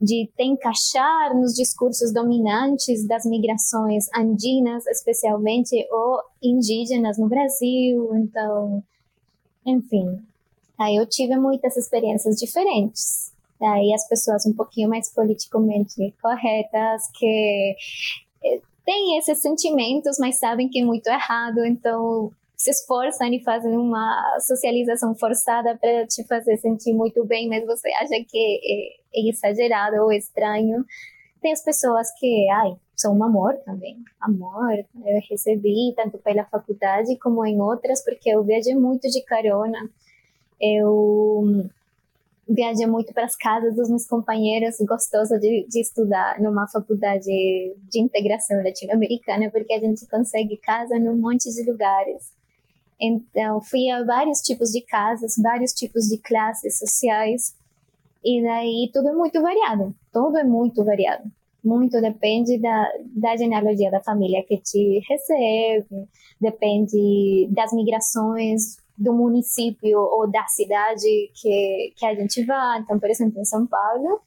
de te encaixar nos discursos dominantes das migrações andinas, especialmente, ou indígenas no Brasil. Então, enfim, aí eu tive muitas experiências diferentes. Aí as pessoas um pouquinho mais politicamente corretas, que têm esses sentimentos, mas sabem que é muito errado, então se esforçam e fazem uma socialização forçada para te fazer sentir muito bem, mas você acha que é, é exagerado ou estranho. Tem as pessoas que, ai, são um amor também, amor. Eu recebi tanto pela faculdade como em outras, porque eu viajei muito de carona. Eu viajei muito para as casas dos meus companheiros, gostoso de, de estudar numa faculdade de integração latino-americana, porque a gente consegue casa num monte de lugares. Então, fui a vários tipos de casas, vários tipos de classes sociais, e daí tudo é muito variado, tudo é muito variado. Muito depende da, da genealogia da família que te recebe, depende das migrações do município ou da cidade que, que a gente vai. Então, por exemplo, em São Paulo,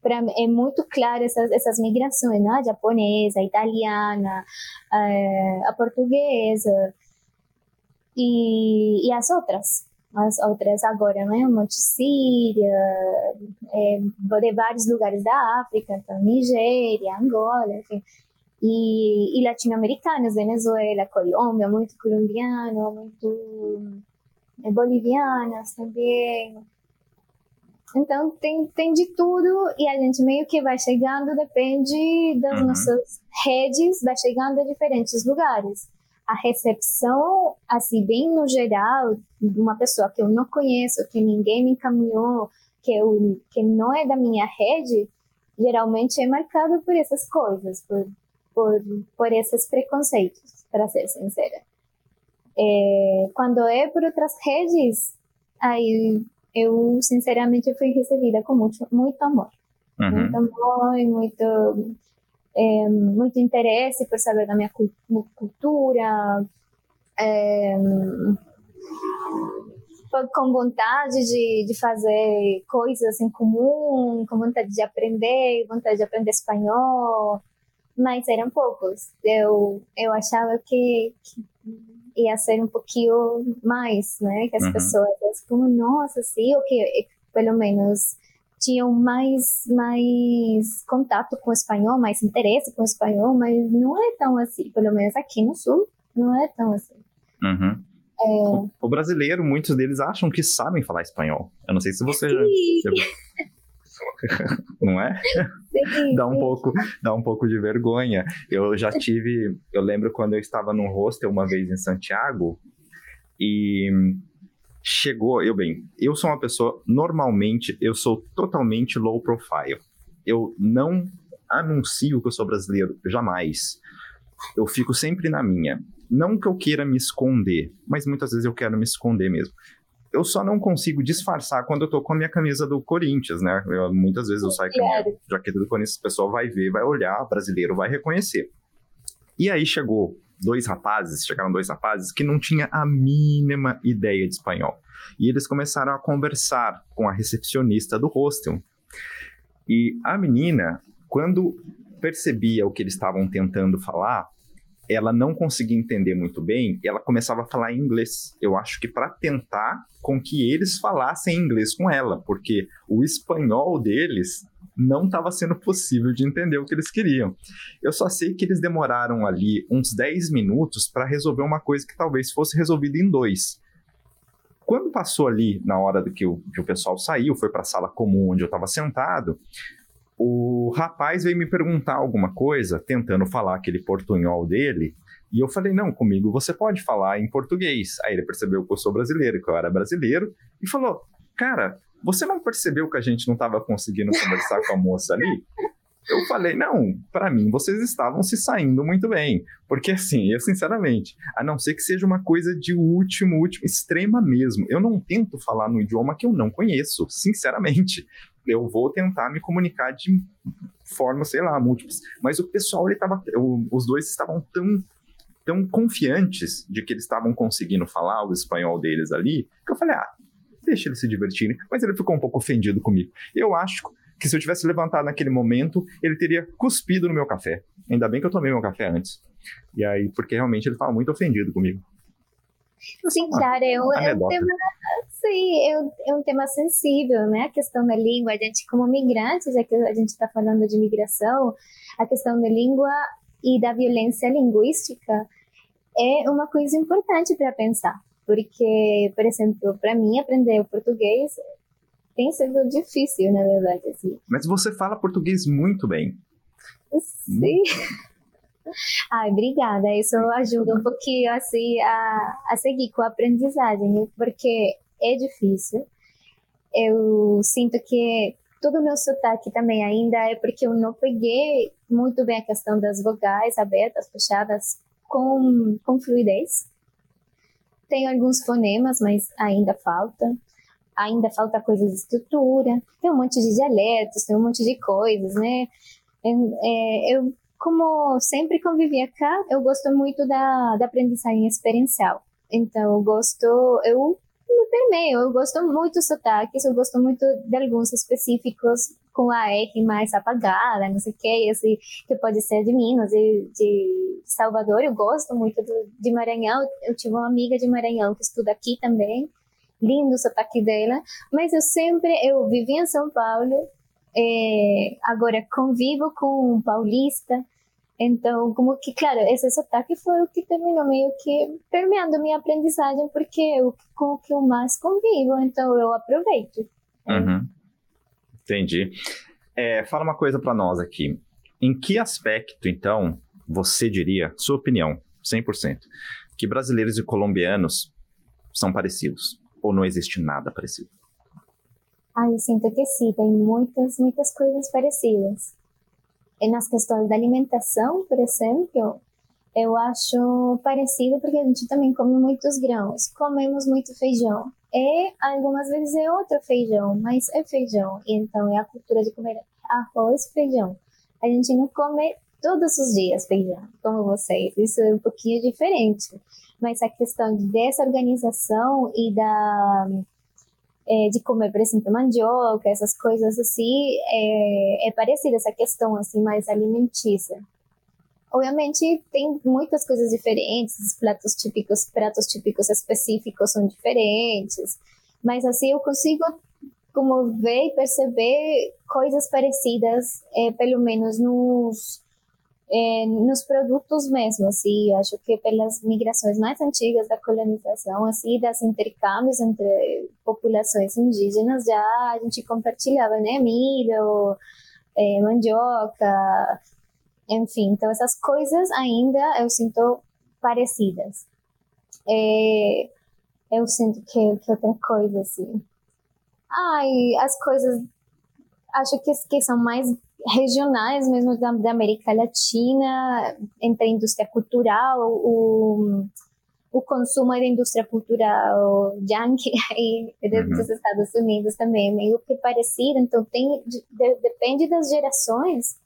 para é muito claro essas, essas migrações, né? A japonesa, a italiana, a, a portuguesa e, e as outras. As outras agora, né? Monte Síria, é, de vários lugares da África, então Nigéria, Angola, enfim e, e latino-americanos, Venezuela, Colômbia, muito colombiano, muito é, bolivianas também. Então tem, tem de tudo e a gente meio que vai chegando, depende das uhum. nossas redes, vai chegando a diferentes lugares. A recepção, assim, bem no geral, de uma pessoa que eu não conheço, que ninguém me encaminhou, que, eu, que não é da minha rede, geralmente é marcado por essas coisas, por, por, por esses preconceitos, para ser sincera. É, quando é por outras redes, aí eu sinceramente fui recebida com muito, muito amor. Uhum. Muito amor e muito, é, muito interesse por saber da minha cultura, é, com vontade de, de fazer coisas em comum, com vontade de aprender, vontade de aprender espanhol, mas eram poucos. Eu, eu achava que, que ia ser um pouquinho mais, né? Que as uhum. pessoas, como, nossa, sim, ou que pelo menos tinham mais, mais contato com o espanhol, mais interesse com o espanhol, mas não é tão assim, pelo menos aqui no Sul, não é tão assim. Uhum. É... O, o, brasileiro, muitos deles acham que sabem falar espanhol. Eu não sei se você já... não é? Sim, dá um pouco, dá um pouco de vergonha. Eu já tive, eu lembro quando eu estava num hostel uma vez em Santiago e chegou, eu bem, eu sou uma pessoa normalmente, eu sou totalmente low profile. Eu não anuncio que eu sou brasileiro, jamais. Eu fico sempre na minha. Não que eu queira me esconder, mas muitas vezes eu quero me esconder mesmo. Eu só não consigo disfarçar quando eu tô com a minha camisa do Corinthians, né? Eu, muitas vezes eu saio com a minha jaqueta do Corinthians, o pessoal vai ver, vai olhar, brasileiro vai reconhecer. E aí chegou dois rapazes, chegaram dois rapazes que não tinha a mínima ideia de espanhol. E eles começaram a conversar com a recepcionista do hostel. E a menina, quando percebia o que eles estavam tentando falar, ela não conseguia entender muito bem, ela começava a falar inglês. Eu acho que para tentar com que eles falassem inglês com ela, porque o espanhol deles não estava sendo possível de entender o que eles queriam. Eu só sei que eles demoraram ali uns 10 minutos para resolver uma coisa que talvez fosse resolvida em dois. Quando passou ali, na hora do que o, que o pessoal saiu, foi para a sala comum onde eu estava sentado, o rapaz veio me perguntar alguma coisa, tentando falar aquele portunhol dele, e eu falei, não, comigo você pode falar em português. Aí ele percebeu que eu sou brasileiro, que eu era brasileiro, e falou, cara, você não percebeu que a gente não estava conseguindo conversar com a moça ali? Eu falei, não, para mim vocês estavam se saindo muito bem. Porque assim, eu sinceramente, a não ser que seja uma coisa de último, último, extrema mesmo. Eu não tento falar no idioma que eu não conheço, sinceramente eu vou tentar me comunicar de formas, sei lá, múltiplas. Mas o pessoal, ele tava, os dois estavam tão, tão confiantes de que eles estavam conseguindo falar o espanhol deles ali, que eu falei, ah, deixa eles se divertirem. Mas ele ficou um pouco ofendido comigo. Eu acho que se eu tivesse levantado naquele momento, ele teria cuspido no meu café. Ainda bem que eu tomei meu café antes. E aí, porque realmente ele estava muito ofendido comigo. Sim, claro, é um, é um tema, sim, é um, é um tema sensível, né? A questão da língua, a gente como migrantes, já que a gente está falando de migração, a questão da língua e da violência linguística é uma coisa importante para pensar, porque, por exemplo, para mim aprender o português tem sido difícil, na verdade. Assim. Mas você fala português muito bem. Sim. Ai, obrigada. Isso ajuda um pouquinho assim a, a seguir com a aprendizagem, porque é difícil. Eu sinto que todo o meu sotaque também ainda é porque eu não peguei muito bem a questão das vogais abertas, fechadas com, com fluidez. Tem alguns fonemas, mas ainda falta. Ainda falta coisas de estrutura. Tem um monte de dialetos, tem um monte de coisas, né? É, eu como sempre convivi cá, eu gosto muito da, da aprendizagem experiencial. Então, eu gosto, eu me permeio, eu gosto muito dos sotaques, eu gosto muito de alguns específicos com a R mais apagada, não sei o que, esse que pode ser de Minas, de, de Salvador, eu gosto muito do, de Maranhão, eu tive uma amiga de Maranhão que estuda aqui também, lindo o sotaque dela, mas eu sempre, eu vivi em São Paulo, é, agora convivo com um paulista, então, como que, claro, esse sotaque foi o que terminou meio que permeando minha aprendizagem, porque eu com o que eu mais convivo, então eu aproveito. Uhum. Entendi. É, fala uma coisa para nós aqui. Em que aspecto, então, você diria, sua opinião, 100%, que brasileiros e colombianos são parecidos? Ou não existe nada parecido? Ah, eu sinto que sim, tem muitas, muitas coisas parecidas. E nas questões da alimentação, por exemplo, eu acho parecido porque a gente também come muitos grãos, comemos muito feijão. E algumas vezes é outro feijão, mas é feijão. E então é a cultura de comer arroz feijão. A gente não come todos os dias feijão, como vocês. Isso é um pouquinho diferente. Mas a questão dessa organização e da é, de comer, por exemplo, mandioca, essas coisas assim, é, é parecida essa questão assim mais alimentícia. Obviamente tem muitas coisas diferentes, os pratos típicos, pratos típicos específicos são diferentes, mas assim eu consigo como ver e perceber coisas parecidas, é, pelo menos nos é, nos produtos mesmo, assim, eu acho que pelas migrações mais antigas da colonização, assim, das intercâmbios entre populações indígenas, já a gente compartilhava, né, milho, é, mandioca, enfim, então essas coisas ainda eu sinto parecidas. É, eu sinto que, que outra coisa, assim. Ai, as coisas acho que, que são mais regionais mesmo da, da, América Latina, entre a indústria cultural, o, o consumo da indústria cultural yankee aí, uhum. dos Estados Unidos também é meio que parecido, então tem, de, depende das gerações,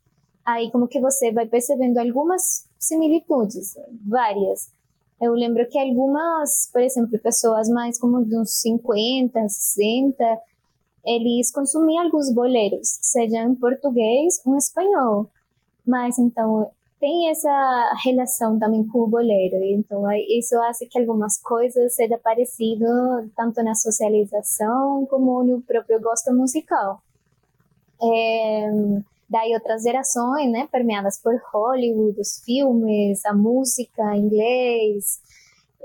aí como que você vai percebendo algumas similitudes, várias. Eu lembro que algumas, por exemplo, pessoas mais como de uns 50, 60, eles consumiam alguns boleros, seja em português ou em espanhol. Mas então tem essa relação também com o bolero. Então isso faz que algumas coisas sejam parecido tanto na socialização como no próprio gosto musical. É, daí outras gerações, né, permeadas por Hollywood, os filmes, a música, inglês,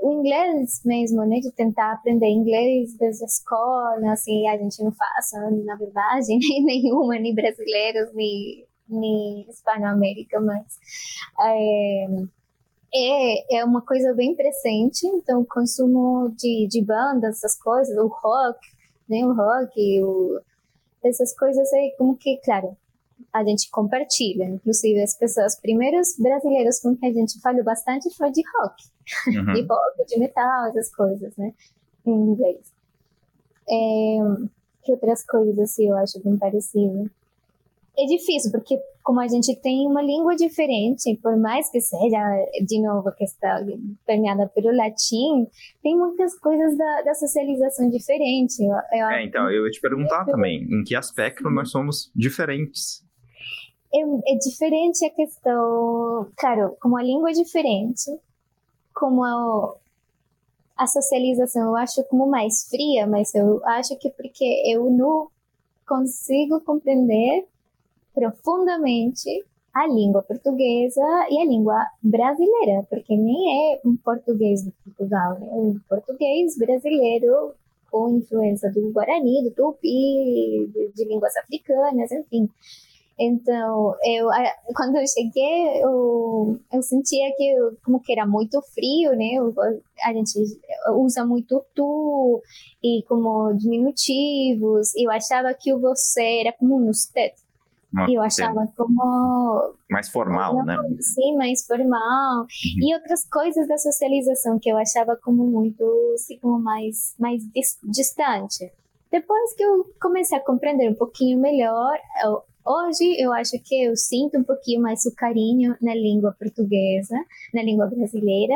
o inglês mesmo, né, de tentar aprender inglês desde a escola, assim, a gente não faz, na verdade, nem nenhuma, nem brasileiros, nem, nem hispano-américa, mas é, é, é uma coisa bem presente, então o consumo de, de bandas, essas coisas, o rock, né, o rock, o, essas coisas é como que, claro, a gente compartilha. Inclusive, as pessoas, primeiros brasileiros com quem a gente falou bastante foi de rock, uhum. de rock, de metal, essas coisas, né? Em inglês. É, que outras coisas assim, eu acho bem parecido? É difícil, porque como a gente tem uma língua diferente, por mais que seja, de novo, que está permeada pelo latim, tem muitas coisas da, da socialização diferente. Eu, eu é, então, eu ia te perguntar também, em que aspecto nós somos diferentes? É, é diferente a questão, claro, como a língua é diferente, como a, a socialização eu acho como mais fria, mas eu acho que porque eu não consigo compreender profundamente a língua portuguesa e a língua brasileira, porque nem é um português de Portugal, é um português brasileiro com influência do Guarani, do Tupi, de, de línguas africanas, enfim. Então, eu, quando eu cheguei, eu, eu sentia que como que era muito frio, né? A gente usa muito tu e como diminutivos. Eu achava que o você era como um usted. E eu achava como... Mais formal, né? Sim, mais formal. Uhum. E outras coisas da socialização que eu achava como muito, assim, como mais, mais distante. Depois que eu comecei a compreender um pouquinho melhor, eu, Hoje eu acho que eu sinto um pouquinho mais o carinho na língua portuguesa, na língua brasileira,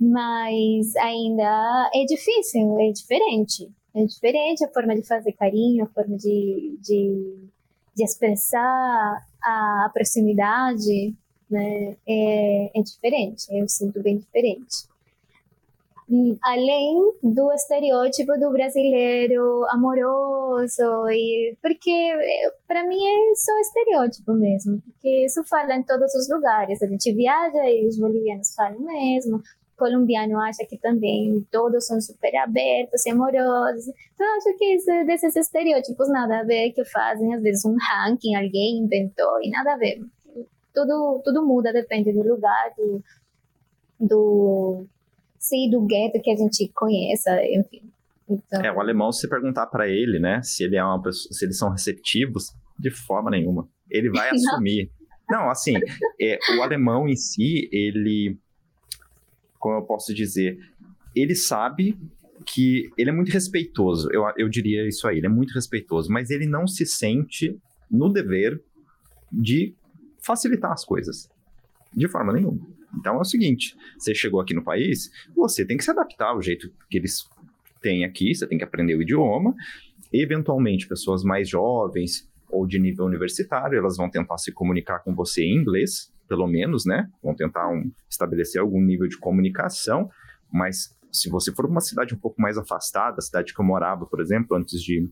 mas ainda é difícil, é diferente. É diferente a forma de fazer carinho, a forma de, de, de expressar a proximidade, né? É, é diferente, eu sinto bem diferente além do estereótipo do brasileiro amoroso e porque eh, para mim é só estereótipo mesmo porque isso fala em todos os lugares. A gente viaja e os bolivianos falam mesmo o colombiano acha que também todos são super abertos e amorosos. Então acho que isso, desses estereótipos nada a ver que fazem às vezes um ranking alguém inventou e nada a ver. Tudo tudo muda depende do lugar do do sim do gueto que a gente conheça, enfim. Então... É, o alemão, se perguntar para ele, né, se ele é uma pessoa, se eles são receptivos, de forma nenhuma. Ele vai assumir. Não, assim, é, o alemão em si, ele, como eu posso dizer, ele sabe que ele é muito respeitoso, eu, eu diria isso aí, ele é muito respeitoso, mas ele não se sente no dever de facilitar as coisas, de forma nenhuma. Então é o seguinte, você chegou aqui no país, você tem que se adaptar ao jeito que eles têm aqui, você tem que aprender o idioma, eventualmente pessoas mais jovens ou de nível universitário, elas vão tentar se comunicar com você em inglês, pelo menos, né? Vão tentar um, estabelecer algum nível de comunicação, mas se você for uma cidade um pouco mais afastada, a cidade que eu morava, por exemplo, antes de,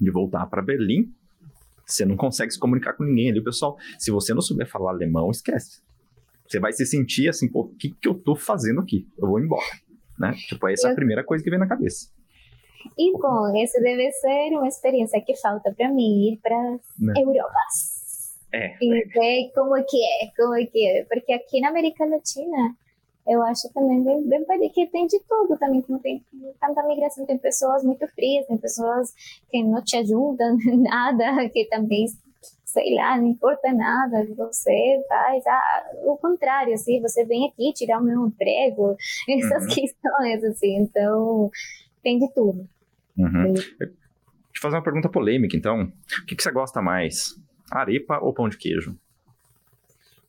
de voltar para Berlim, você não consegue se comunicar com ninguém ali, pessoal. Se você não souber falar alemão, esquece. Você vai se sentir assim, pô, o que, que eu tô fazendo aqui? Eu vou embora, né? Tipo, essa é a primeira coisa que vem na cabeça. E bom, essa deve ser uma experiência que falta para mim ir para né? Europas. É. E ver como é que é, como é que é. Porque aqui na América Latina eu acho também bem, bem que tem de tudo também, como tem tanta migração, tem pessoas muito frias, tem pessoas que não te ajudam nada, que também, sei lá, não importa nada, você faz ah, o contrário, assim, você vem aqui tirar o meu emprego, essas uhum. questões, assim, então tem de tudo. Uhum. Deixa eu fazer uma pergunta polêmica, então. O que, que você gosta mais, arepa ou pão de queijo?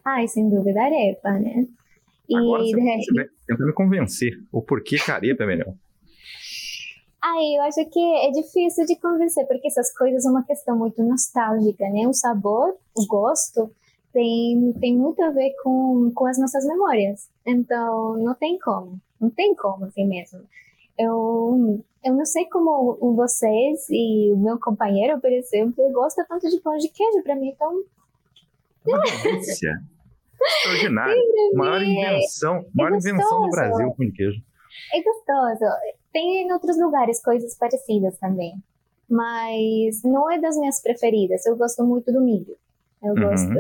Ai, sem dúvida, arepa, né? Agora e, você, né? você vai tentar me convencer o porquê careta é melhor. Ai, eu acho que é difícil de convencer, porque essas coisas são uma questão muito nostálgica, né? O sabor, o gosto, tem, tem muito a ver com, com as nossas memórias. Então, não tem como. Não tem como, assim mesmo. Eu, eu não sei como vocês e o meu companheiro, por exemplo, gosta tanto de pão de queijo para mim, então... Uma delícia. Extraordinário. Maior invenção, maior é invenção do Brasil, pão de queijo. É gostoso. Tem em outros lugares coisas parecidas também. Mas não é das minhas preferidas. Eu gosto muito do milho. Eu uhum. gosto.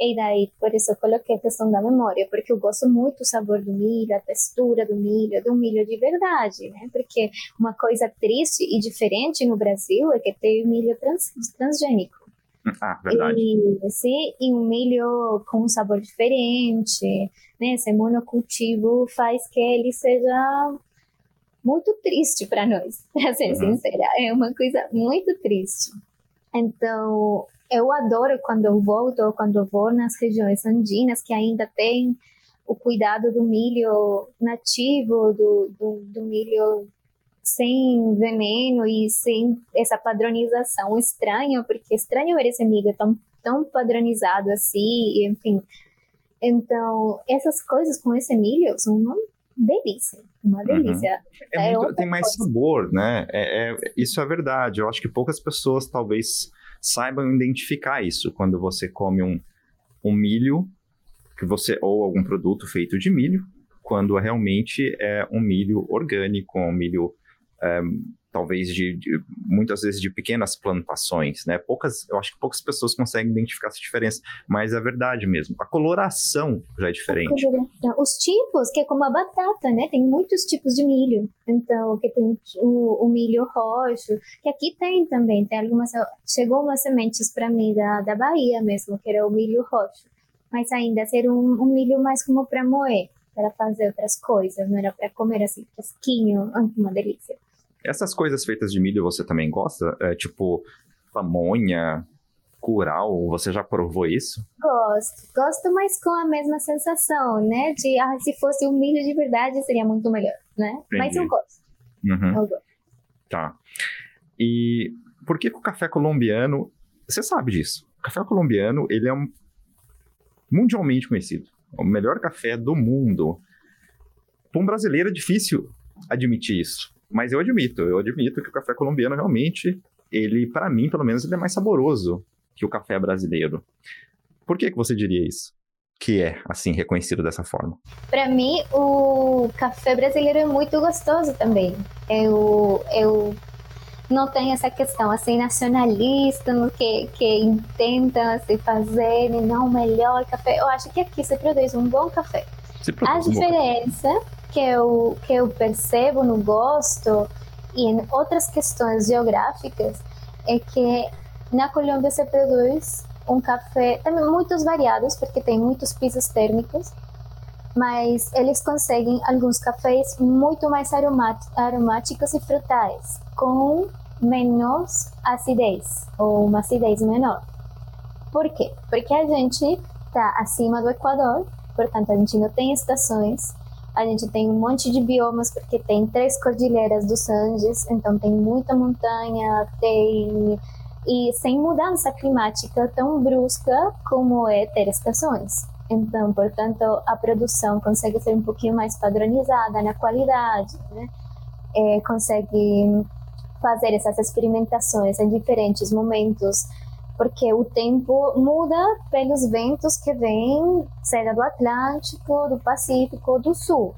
E daí, por isso eu coloquei a questão da memória, porque eu gosto muito do sabor do milho, a textura do milho, do milho de verdade, né? Porque uma coisa triste e diferente no Brasil é que tem milho trans, transgênico. Ah, verdade. E, sim, e um milho com um sabor diferente, né? Esse monocultivo faz que ele seja muito triste para nós, para ser uhum. sincera. É uma coisa muito triste. Então, eu adoro quando eu volto ou quando eu vou nas regiões andinas que ainda tem o cuidado do milho nativo, do, do, do milho sem veneno e sem essa padronização estranha, porque estranho ver esse milho tão, tão padronizado assim, enfim. Então, essas coisas com esse milho são delícia, uma uhum. delícia. Uhum. É muito, tem mais coisa. sabor, né? É, é, isso é verdade. Eu acho que poucas pessoas talvez saibam identificar isso quando você come um, um milho que você ou algum produto feito de milho, quando realmente é um milho orgânico, um milho é, talvez de, de, muitas vezes de pequenas plantações, né? Poucas, eu acho que poucas pessoas conseguem identificar essa diferença, mas é verdade mesmo. A coloração já é diferente. Os tipos, que é como a batata, né? Tem muitos tipos de milho. Então, que tem o, o milho roxo, que aqui tem também. Tem algumas, chegou umas sementes para mim da, da Bahia mesmo, que era o milho roxo. Mas ainda ser um, um milho mais como para moer, para fazer outras coisas, não era para comer assim fresquinho, uma delícia. Essas coisas feitas de milho você também gosta? É, tipo, pamonha, curau, você já provou isso? Gosto, gosto, mas com a mesma sensação, né? De, ah, se fosse um milho de verdade seria muito melhor, né? Entendi. Mas eu gosto. Uhum. eu gosto. Tá. E por que, que o café colombiano, você sabe disso, o café colombiano, ele é um mundialmente conhecido, é o melhor café do mundo. Para um brasileiro é difícil admitir isso. Mas eu admito, eu admito que o café colombiano realmente, ele, para mim, pelo menos, ele é mais saboroso que o café brasileiro. Por que, que você diria isso? Que é, assim, reconhecido dessa forma? Para mim, o café brasileiro é muito gostoso também. Eu, eu não tenho essa questão assim nacionalista no que que intentam assim, fazer não o melhor café. Eu acho que aqui se produz um bom café. A diferença que eu, que eu percebo no gosto e em outras questões geográficas é que na Colômbia se produz um café também muitos variados porque tem muitos pisos térmicos mas eles conseguem alguns cafés muito mais aromáticos e frutais com menos acidez ou uma acidez menor por quê? Porque a gente está acima do Equador, portanto a gente não tem estações, a gente tem um monte de biomas porque tem três cordilheiras dos Andes, então tem muita montanha, tem e sem mudança climática tão brusca como é ter estações. Então, portanto, a produção consegue ser um pouquinho mais padronizada na qualidade, né? É, consegue fazer essas experimentações em diferentes momentos porque o tempo muda pelos ventos que vêm, seja do Atlântico, do Pacífico, do Sul.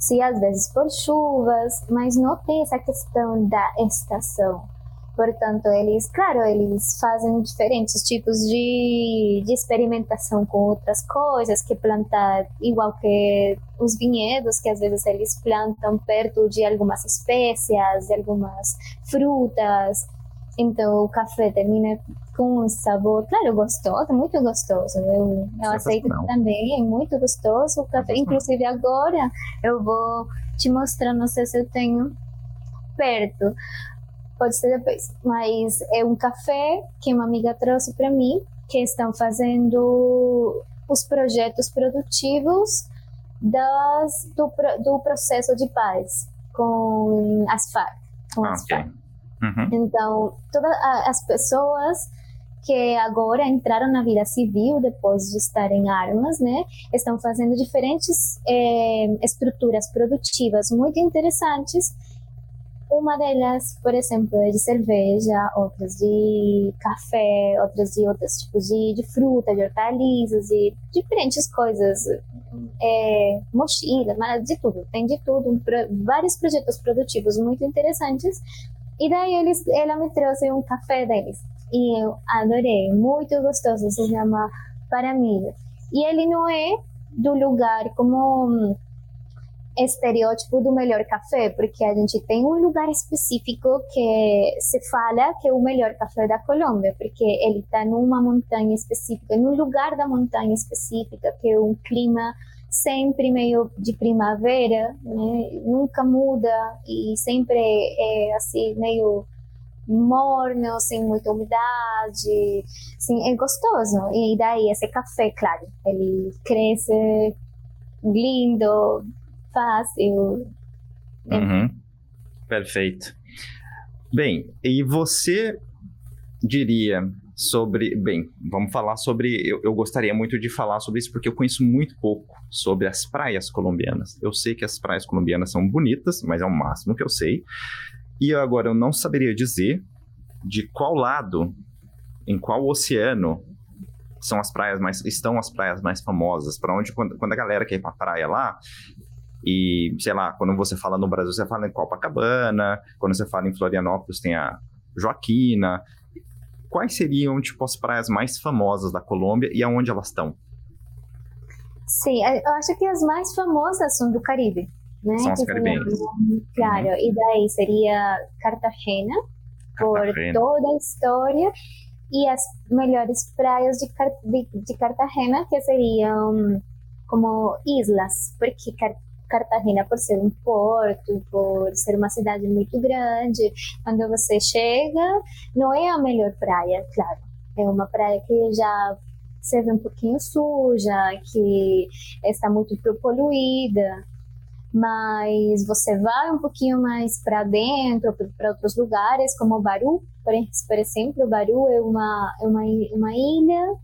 Se às vezes por chuvas, mas não tem essa questão da estação. Portanto, eles, claro, eles fazem diferentes tipos de, de experimentação com outras coisas, que plantar, igual que os vinhedos, que às vezes eles plantam perto de algumas espécies, de algumas frutas. Então, o café termina com um sabor, claro, gostoso, muito gostoso. Eu, eu aceito também, é muito gostoso o café. Inclusive agora eu vou te mostrar, não sei se eu tenho perto, pode ser depois. Mas é um café que uma amiga trouxe para mim, que estão fazendo os projetos produtivos das, do, do processo de paz com as FARC. Com as okay. FARC. Uhum. Então, todas as pessoas que agora entraram na vida civil depois de estar em armas, né? Estão fazendo diferentes é, estruturas produtivas muito interessantes. Uma delas, por exemplo, é de cerveja, outras de café, outras de outros tipos de, de fruta, de hortaliças, de diferentes coisas, é, mochila, mas de tudo, tem de tudo, vários projetos produtivos muito interessantes. E daí eles, ela me trouxe um café deles e eu adorei, muito gostoso, se chama Paramilha. E ele não é do lugar como hum, estereótipo do melhor café, porque a gente tem um lugar específico que se fala que é o melhor café da Colômbia, porque ele está numa montanha específica, num lugar da montanha específica, que é um clima sempre meio de primavera, né? nunca muda e sempre é assim meio morno, sem muita umidade, assim, é gostoso. E daí esse café, claro, ele cresce lindo, fácil. Uhum. Perfeito. Bem, e você diria sobre. Bem, vamos falar sobre. Eu, eu, gostaria muito de falar sobre isso porque eu conheço muito pouco sobre as praias colombianas. Eu sei que as praias colombianas são bonitas, mas é o máximo que eu sei. E agora eu não saberia dizer de qual lado, em qual oceano são as praias mais estão as praias mais famosas, para onde quando, quando, a galera quer ir para praia lá, e sei lá, quando você fala no Brasil, você fala em Copacabana, quando você fala em Florianópolis tem a Joaquina. Quais seriam tipo as praias mais famosas da Colômbia e aonde elas estão? Sim, eu acho que as mais famosas são do Caribe né? São as caribenhas. Claro, uhum. e daí seria Cartagena, por toda a história, e as melhores praias de, de, de Cartagena, que seriam como islas, porque Cartagena, por ser um porto, por ser uma cidade muito grande, quando você chega, não é a melhor praia, claro. É uma praia que já se vê um pouquinho suja, que está muito poluída, mas você vai um pouquinho mais para dentro, para outros lugares, como Baru, por exemplo, Baru é uma, é uma, uma ilha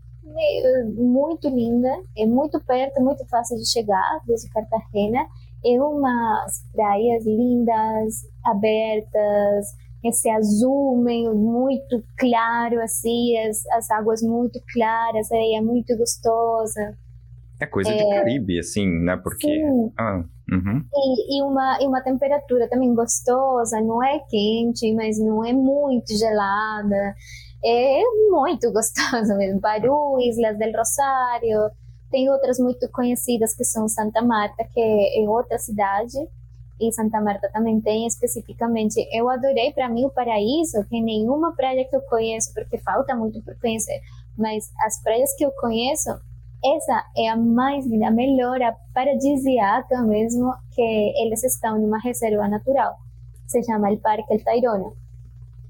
muito linda, é muito perto, muito fácil de chegar desde Cartagena, é umas praias lindas, abertas, esse azul meio muito claro, assim, as, as águas muito claras, a areia muito gostosa. É coisa é... de Caribe, assim, né? Porque. Sim. Ah, uhum. e, e, uma, e uma temperatura também gostosa, não é quente, mas não é muito gelada. É muito gostosa mesmo. Baru, Islas del Rosário. Tem outras muito conhecidas que são Santa Marta, que é outra cidade, e Santa Marta também tem especificamente. Eu adorei, para mim, o Paraíso, que nenhuma praia que eu conheço, porque falta muito por conhecer, mas as praias que eu conheço, essa é a mais linda, a melhor, a paradisíaca mesmo, que eles estão numa reserva natural. Se chama o Parque El Tayrona.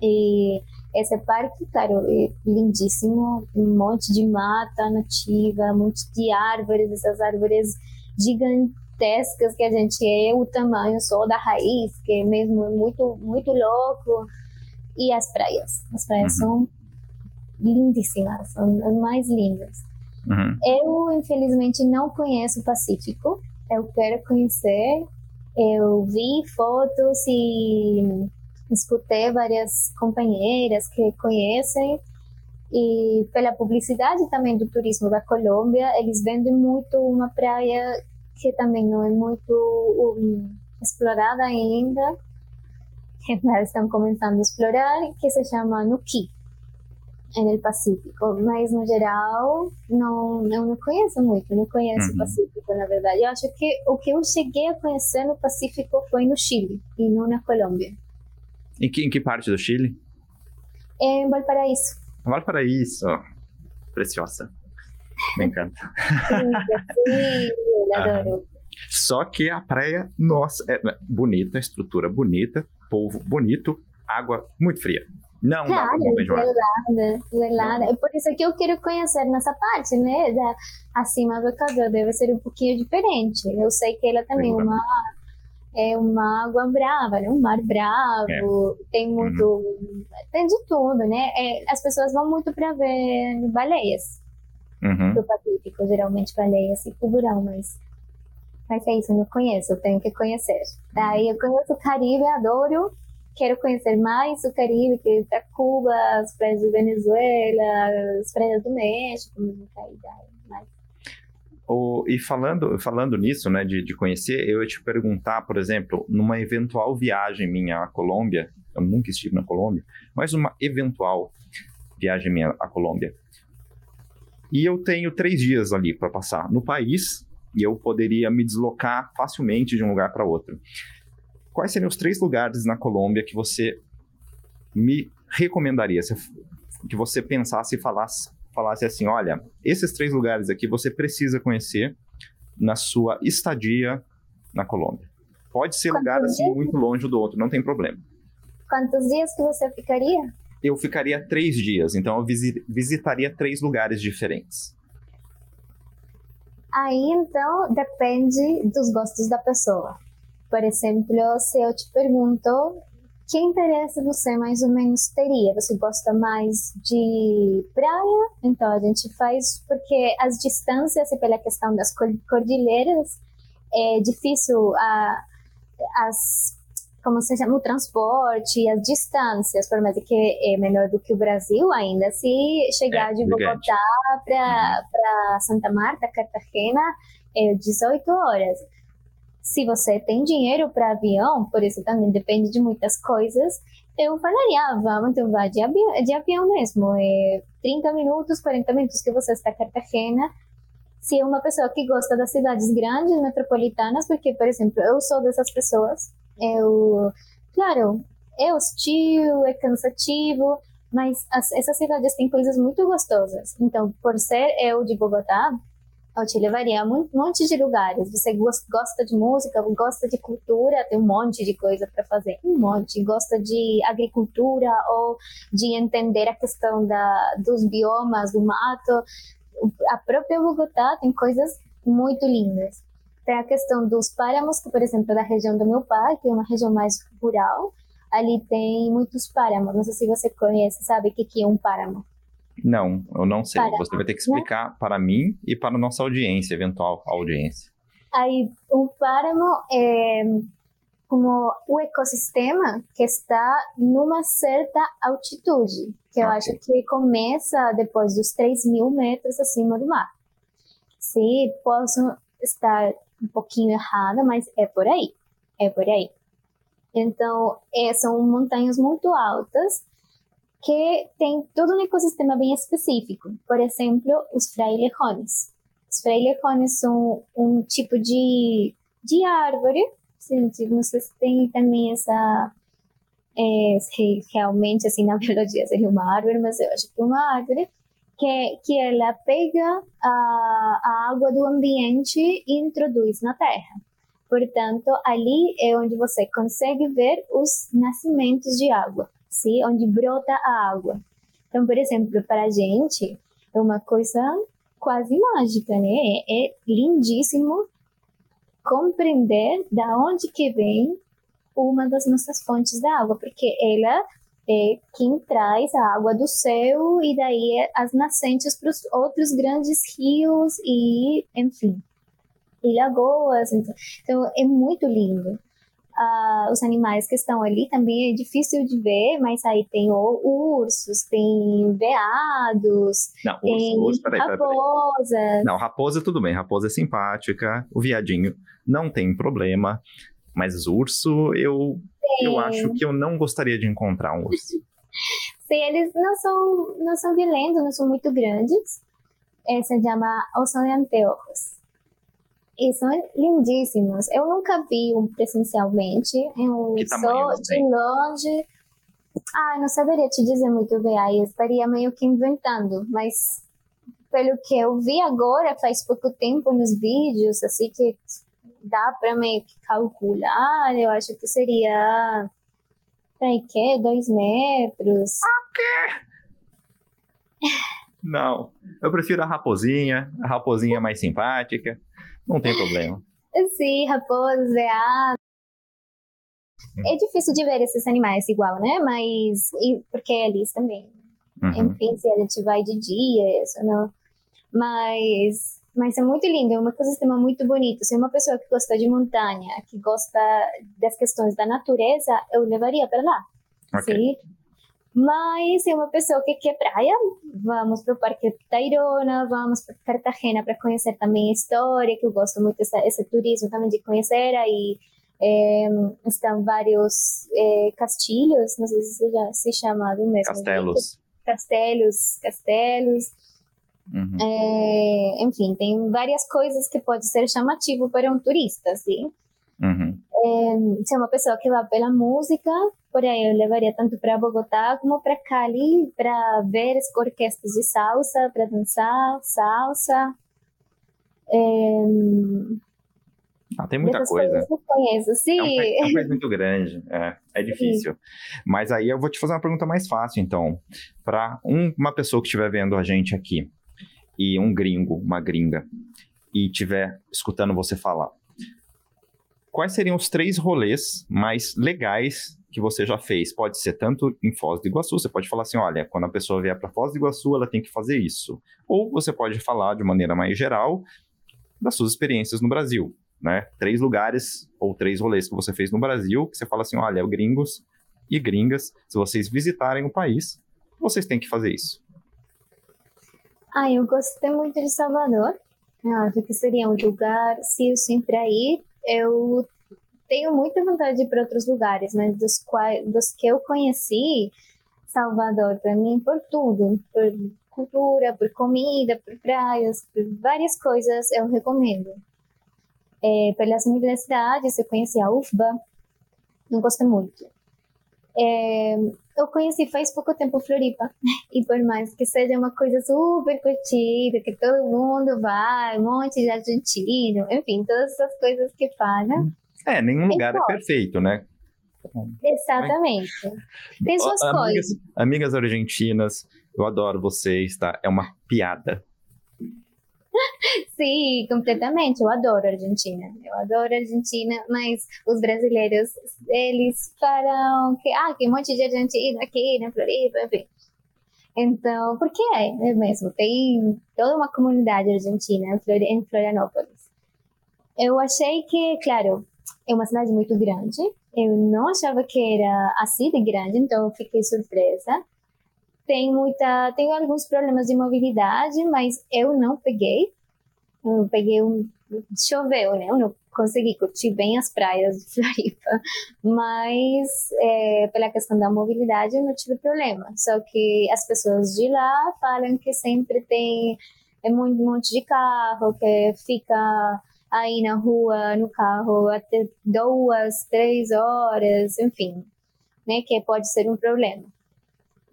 E esse parque, claro, é lindíssimo, um monte de mata nativa, um monte de árvores, essas árvores gigantescas que a gente é o tamanho só da raiz, que é mesmo muito, muito louco. E as praias. As praias uhum. são lindíssimas, são as mais lindas. Uhum. Eu, infelizmente, não conheço o Pacífico. Eu quero conhecer. Eu vi fotos e escutei várias companheiras que conhecem. E pela publicidade também do turismo da Colômbia, eles vendem muito uma praia que também não é muito um, explorada ainda, que estão começando a explorar, que se chama Nuki no Pacífico, mas no geral não, eu não conheço muito, não conheço uhum. o Pacífico, na verdade. Eu acho que o que eu cheguei a conhecer no Pacífico foi no Chile e não na Colômbia. Em que, em que parte do Chile? Em Valparaíso. Valparaíso, preciosa. Me encanta. Sim, sim adoro. Só que a praia, nossa, é bonita, estrutura bonita, povo bonito, água muito fria. Não claro, dá gelada, gelada. É por isso que eu quero conhecer nessa parte, né? Da, acima do Equador deve ser um pouquinho diferente. Eu sei que ela também é uma, é uma água brava, né? um mar bravo, é. tem muito. Uhum. tem de tudo, né? É, as pessoas vão muito para ver baleias uhum. do Pacífico, geralmente baleias e tubarão, mas. Mas é isso, eu não conheço, eu tenho que conhecer. Daí eu conheço o Caribe, adoro quero conhecer mais o Caribe, é para Cuba, as praias de Venezuela, as praias do México, mesmo mais. O, e falando, falando nisso, né, de, de conhecer, eu ia te perguntar, por exemplo, numa eventual viagem minha à Colômbia, eu nunca estive na Colômbia, mas uma eventual viagem minha à Colômbia, e eu tenho três dias ali para passar no país, e eu poderia me deslocar facilmente de um lugar para outro quais seriam os três lugares na Colômbia que você me recomendaria? Que você pensasse e falasse, falasse assim: olha, esses três lugares aqui você precisa conhecer na sua estadia na Colômbia. Pode ser Quantos lugar assim dias? muito longe do outro, não tem problema. Quantos dias que você ficaria? Eu ficaria três dias, então eu visitaria três lugares diferentes. Aí então depende dos gostos da pessoa. Por exemplo, se eu te pergunto que interesse você mais ou menos teria? Você gosta mais de praia? Então a gente faz porque as distâncias e pela questão das cordilheiras é difícil a, as como se chama o transporte e as distâncias, por mais que é menor do que o Brasil ainda, se chegar é, de Bogotá para uhum. Santa Marta, Cartagena, é 18 horas. Se você tem dinheiro para avião, por isso também depende de muitas coisas, eu falaria, ah, vamos, então vá de, avi de avião mesmo. É 30 minutos, 40 minutos que você está em Cartagena. Se é uma pessoa que gosta das cidades grandes, metropolitanas, porque, por exemplo, eu sou dessas pessoas, eu, claro, é hostil, é cansativo, mas as, essas cidades têm coisas muito gostosas. Então, por ser eu de Bogotá, eu te levaria a um monte de lugares. Você gosta de música, gosta de cultura, tem um monte de coisa para fazer, um monte. Gosta de agricultura ou de entender a questão da, dos biomas, do mato. A própria Bogotá tem coisas muito lindas. Tem a questão dos páramos, que, por exemplo, da região do meu pai, que é uma região mais rural, ali tem muitos páramos. Não sei se você conhece, sabe o que, que é um páramo. Não, eu não sei. Para, Você vai ter que explicar né? para mim e para a nossa audiência, eventual audiência. Aí, o páramo é como o ecossistema que está numa certa altitude, que eu okay. acho que começa depois dos 3 mil metros acima do mar. Se posso estar um pouquinho errada, mas é por aí. É por aí. Então, é, são montanhas muito altas que tem todo um ecossistema bem específico. Por exemplo, os frailejones. Os frailejones são um tipo de, de árvore, não sei se tem também essa. É, realmente, assim, na biologia seria uma árvore, mas eu acho que é uma árvore que, que ela pega a, a água do ambiente e introduz na terra. Portanto, ali é onde você consegue ver os nascimentos de água, onde brota a água. Então, por exemplo, para a gente, é uma coisa quase mágica, né? É, é lindíssimo compreender da onde que vem uma das nossas fontes da água, porque ela é quem traz a água do céu e daí é as nascentes para os outros grandes rios e, enfim, e lagoas. Então, então é muito lindo. Uh, os animais que estão ali também é difícil de ver, mas aí tem ursos, tem veados, não, tem urso, urso, peraí, raposas. Peraí. Não, raposa tudo bem, raposa é simpática, o viadinho não tem problema, mas urso eu, eu acho que eu não gostaria de encontrar um urso. Sim, eles não são, não são violentos, não são muito grandes. É, se chama anteojos. E são lindíssimos. Eu nunca vi um presencialmente. Eu que só de longe. Ah, não saberia te dizer muito bem. Aí eu estaria meio que inventando. Mas pelo que eu vi agora, faz pouco tempo nos vídeos, assim que dá para meio que calcular, eu acho que seria. Peraí, que? Dois metros. O quê? Não. Eu prefiro a raposinha. A raposinha é mais simpática. Não tem problema. Sim, raposas, veados. Hum. É difícil de ver esses animais igual, né? Mas. Porque eles também. Uhum. Enfim, se a gente vai de dia, isso não. Mas. Mas é muito lindo, é um ecossistema muito bonito. Se é uma pessoa que gosta de montanha, que gosta das questões da natureza, eu levaria para lá. Okay. Sim? Mas se uma pessoa que quer praia, vamos para o Parque Tayrona, vamos para Cartagena para conhecer também a história, que eu gosto muito desse esse turismo também de conhecer. Aí é, estão vários é, castilhos, não sei se já se chama do mesmo. Castelos. Jeito. Castelos, castelos. Uhum. É, enfim, tem várias coisas que pode ser chamativo para um turista, assim. Uhum. É, se é uma pessoa que vai pela música, por aí eu levaria tanto para Bogotá como para Cali para ver as orquestras de salsa, para dançar salsa. É... Ah, tem muita coisa. Eu conheço, sim. É um, país, é um país muito grande, é, é difícil. Sim. Mas aí eu vou te fazer uma pergunta mais fácil, então. Para um, uma pessoa que estiver vendo a gente aqui, e um gringo, uma gringa, e estiver escutando você falar, quais seriam os três rolês mais legais que você já fez? Pode ser tanto em Foz do Iguaçu, você pode falar assim, olha, quando a pessoa vier para Foz do Iguaçu, ela tem que fazer isso. Ou você pode falar de maneira mais geral das suas experiências no Brasil, né? Três lugares ou três rolês que você fez no Brasil, que você fala assim, olha, gringos e gringas, se vocês visitarem o país, vocês têm que fazer isso. Ah, eu gostei muito de Salvador. Eu acho que seria um lugar, se eu sempre ir, eu tenho muita vontade de ir para outros lugares, mas dos, quais, dos que eu conheci, Salvador, para mim, por tudo, por cultura, por comida, por praias, por várias coisas, eu recomendo. É, pelas universidades, eu conheci a UFBA, não gostei muito. É, eu conheci faz pouco tempo Floripa, e por mais que seja uma coisa super curtida, que todo mundo vai, um monte de argentino, enfim, todas essas coisas que falam. É, nenhum lugar é perfeito, né? Exatamente. Tem suas amigas, coisas. Amigas argentinas, eu adoro vocês, tá? É uma piada. Sim, completamente. Eu adoro a Argentina. Eu adoro a Argentina, mas os brasileiros, eles falam que, ah, tem um monte de argentino aqui na Floripa, enfim. Então, por que é, é mesmo? Tem toda uma comunidade argentina em Florianópolis. Eu achei que, claro, é uma cidade muito grande. Eu não achava que era assim de grande, então eu fiquei surpresa tem muita, tem alguns problemas de mobilidade, mas eu não peguei. Eu peguei um, choveu, né? Eu não consegui curtir bem as praias de Floripa, mas é, pela questão da mobilidade eu não tive problema. Só que as pessoas de lá falam que sempre tem é muito, um monte de carro, que fica aí na rua, no carro, até duas, três horas, enfim, né, que pode ser um problema.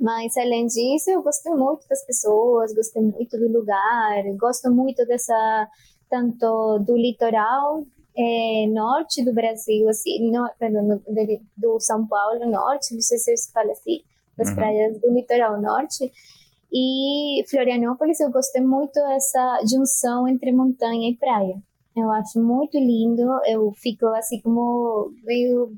Mas além disso, eu gostei muito das pessoas, gostei muito do lugar, gosto muito dessa tanto do litoral é, norte do Brasil, assim, no, perdão, do, do, São Paulo norte, não sei se se fala assim, das uhum. praias do litoral norte. E Florianópolis, eu gostei muito dessa junção entre montanha e praia. Eu acho muito lindo, eu fico assim como meio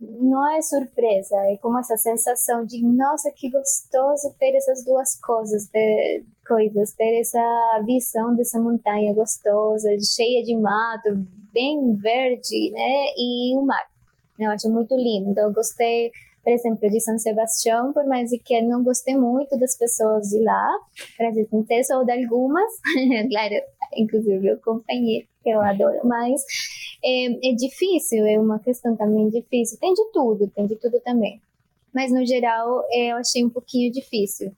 não é surpresa, é como essa sensação de nossa que gostoso ter essas duas coisas, ter coisas, ter essa visão dessa montanha gostosa, cheia de mato, bem verde, né, e o mar. Eu acho muito lindo. Então eu gostei, por exemplo, de São Sebastião, por mais que eu não gostei muito das pessoas de lá, para sincera, ou de algumas, claro, inclusive o companheiro que eu adoro, mas é, é difícil, é uma questão também difícil. Tem de tudo, tem de tudo também. Mas no geral é, eu achei um pouquinho difícil.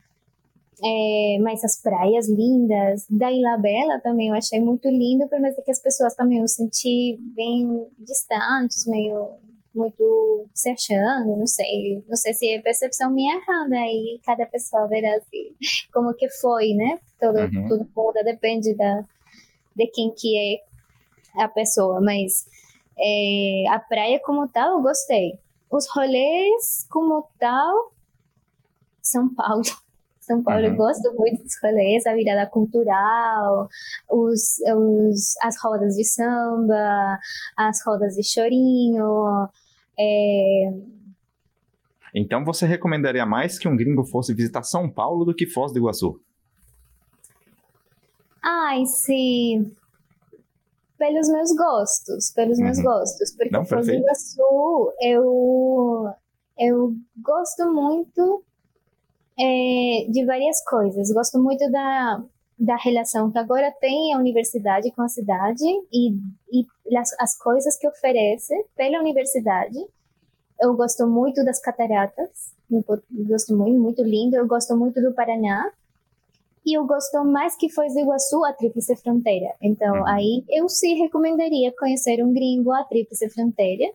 É, mas as praias lindas, da Ilha Bela também eu achei muito lindo, por mais que as pessoas também eu senti bem distantes, meio muito se achando, não sei, não sei se é percepção minha errada aí cada pessoa verá assim, como que foi, né? Todo, uhum. Tudo muda, depende da, de quem que é a pessoa, mas é, a praia como tal eu gostei. Os rolês como tal, São Paulo. São Paulo, uhum. eu gosto muito dos rolês, a virada cultural, os, os, as rodas de samba, as rodas de chorinho. É... Então você recomendaria mais que um gringo fosse visitar São Paulo do que Foz do Iguaçu? Ai, sim pelos meus gostos, pelos uhum. meus gostos, porque Não, Foz do Iguaçu eu eu gosto muito é, de várias coisas. Gosto muito da da relação que agora tem a universidade com a cidade e, e as, as coisas que oferece pela universidade. Eu gosto muito das cataratas, gosto muito, muito lindo. Eu gosto muito do Paraná, e eu gosto mais que Foz do Iguaçu, a Tríplice Fronteira. Então, uhum. aí eu sim recomendaria conhecer um gringo a Tríplice Fronteira,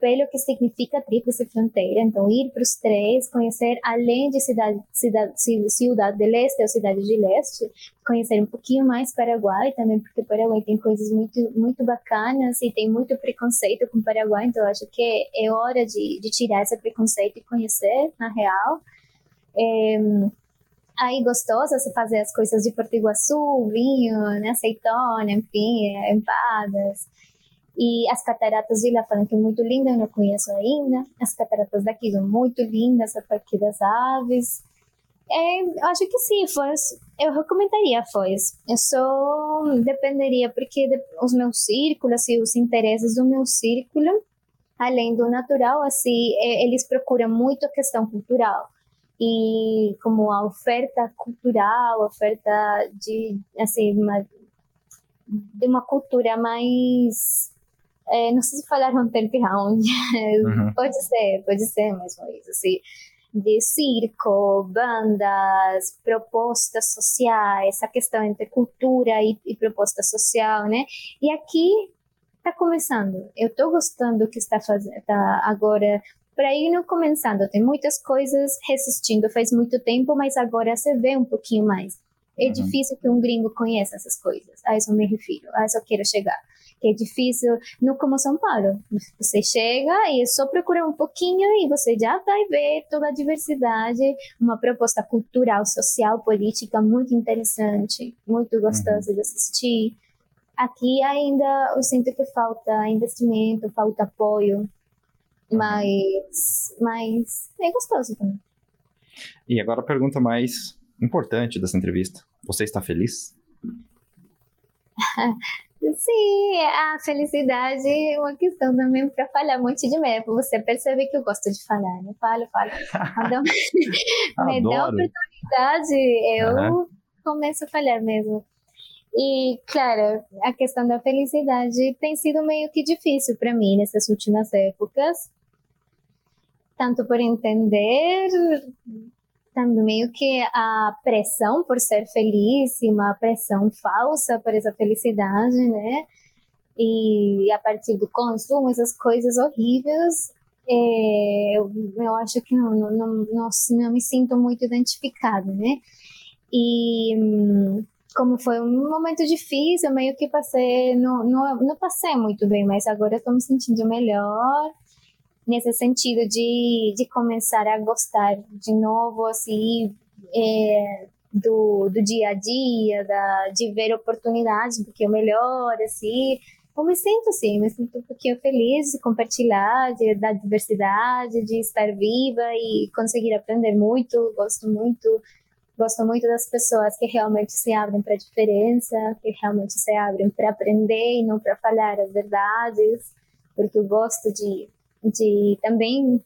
pelo que significa Tríplice Fronteira. Então, ir para os três, conhecer além de cidade, cidade, Cidade de Leste ou Cidade de Leste, conhecer um pouquinho mais Paraguai também, porque Paraguai tem coisas muito, muito bacanas e tem muito preconceito com Paraguai. Então, acho que é hora de, de tirar esse preconceito e conhecer, na real. É, aí gostosa você fazer as coisas de Porto Iguaçu, vinho, né, azeitona, enfim, empadas. E as cataratas de falam que é muito linda, eu não conheço ainda. As cataratas daqui são muito lindas, a Parque das Aves. É, acho que sim, Foz. Eu recomendaria Foz. Eu só dependeria, porque os meus círculos e os interesses do meu círculo, além do natural, assim, é, eles procuram muito a questão cultural e como a oferta cultural, a oferta de assim uma, de uma cultura mais é, não sei se falar underground, uhum. pode ser, pode ser mesmo isso, assim, de circo, bandas, propostas sociais, essa questão entre cultura e, e proposta social, né? E aqui está começando. Eu estou gostando do que está fazendo, tá agora para ir não começando. Tem muitas coisas resistindo faz muito tempo, mas agora você vê um pouquinho mais. É uhum. difícil que um gringo conheça essas coisas. A isso me refiro, a isso eu quero chegar. Que é difícil, não como São Paulo. Você chega e é só procura um pouquinho e você já vai ver toda a diversidade, uma proposta cultural, social, política muito interessante, muito gostosa uhum. de assistir. Aqui ainda eu sinto que falta investimento, falta apoio mas, mas é gostoso também. E agora a pergunta mais importante dessa entrevista. Você está feliz? Sim, a felicidade é uma questão também para falar um monte de merda. Você percebe que eu gosto de falar, né? Falo, falo. Quando me dá oportunidade, eu uhum. começo a falar mesmo. E, claro, a questão da felicidade tem sido meio que difícil para mim nessas últimas épocas, tanto por entender meio que a pressão por ser feliz e uma pressão falsa por essa felicidade, né? E a partir do consumo, essas coisas horríveis, é, eu, eu acho que não, não, não, não, não me sinto muito identificada, né? E como foi um momento difícil, meio que passei, não, não, não passei muito bem, mas agora estou me sentindo melhor nesse sentido de, de começar a gostar de novo, assim, é, do, do dia a dia, da, de ver oportunidades, porque é melhor, assim, eu me sinto assim, me sinto um pouquinho feliz de compartilhar, de, da diversidade, de estar viva e conseguir aprender muito, gosto muito, gosto muito das pessoas que realmente se abrem para a diferença, que realmente se abrem para aprender e não para falhar as verdades, porque eu gosto de de também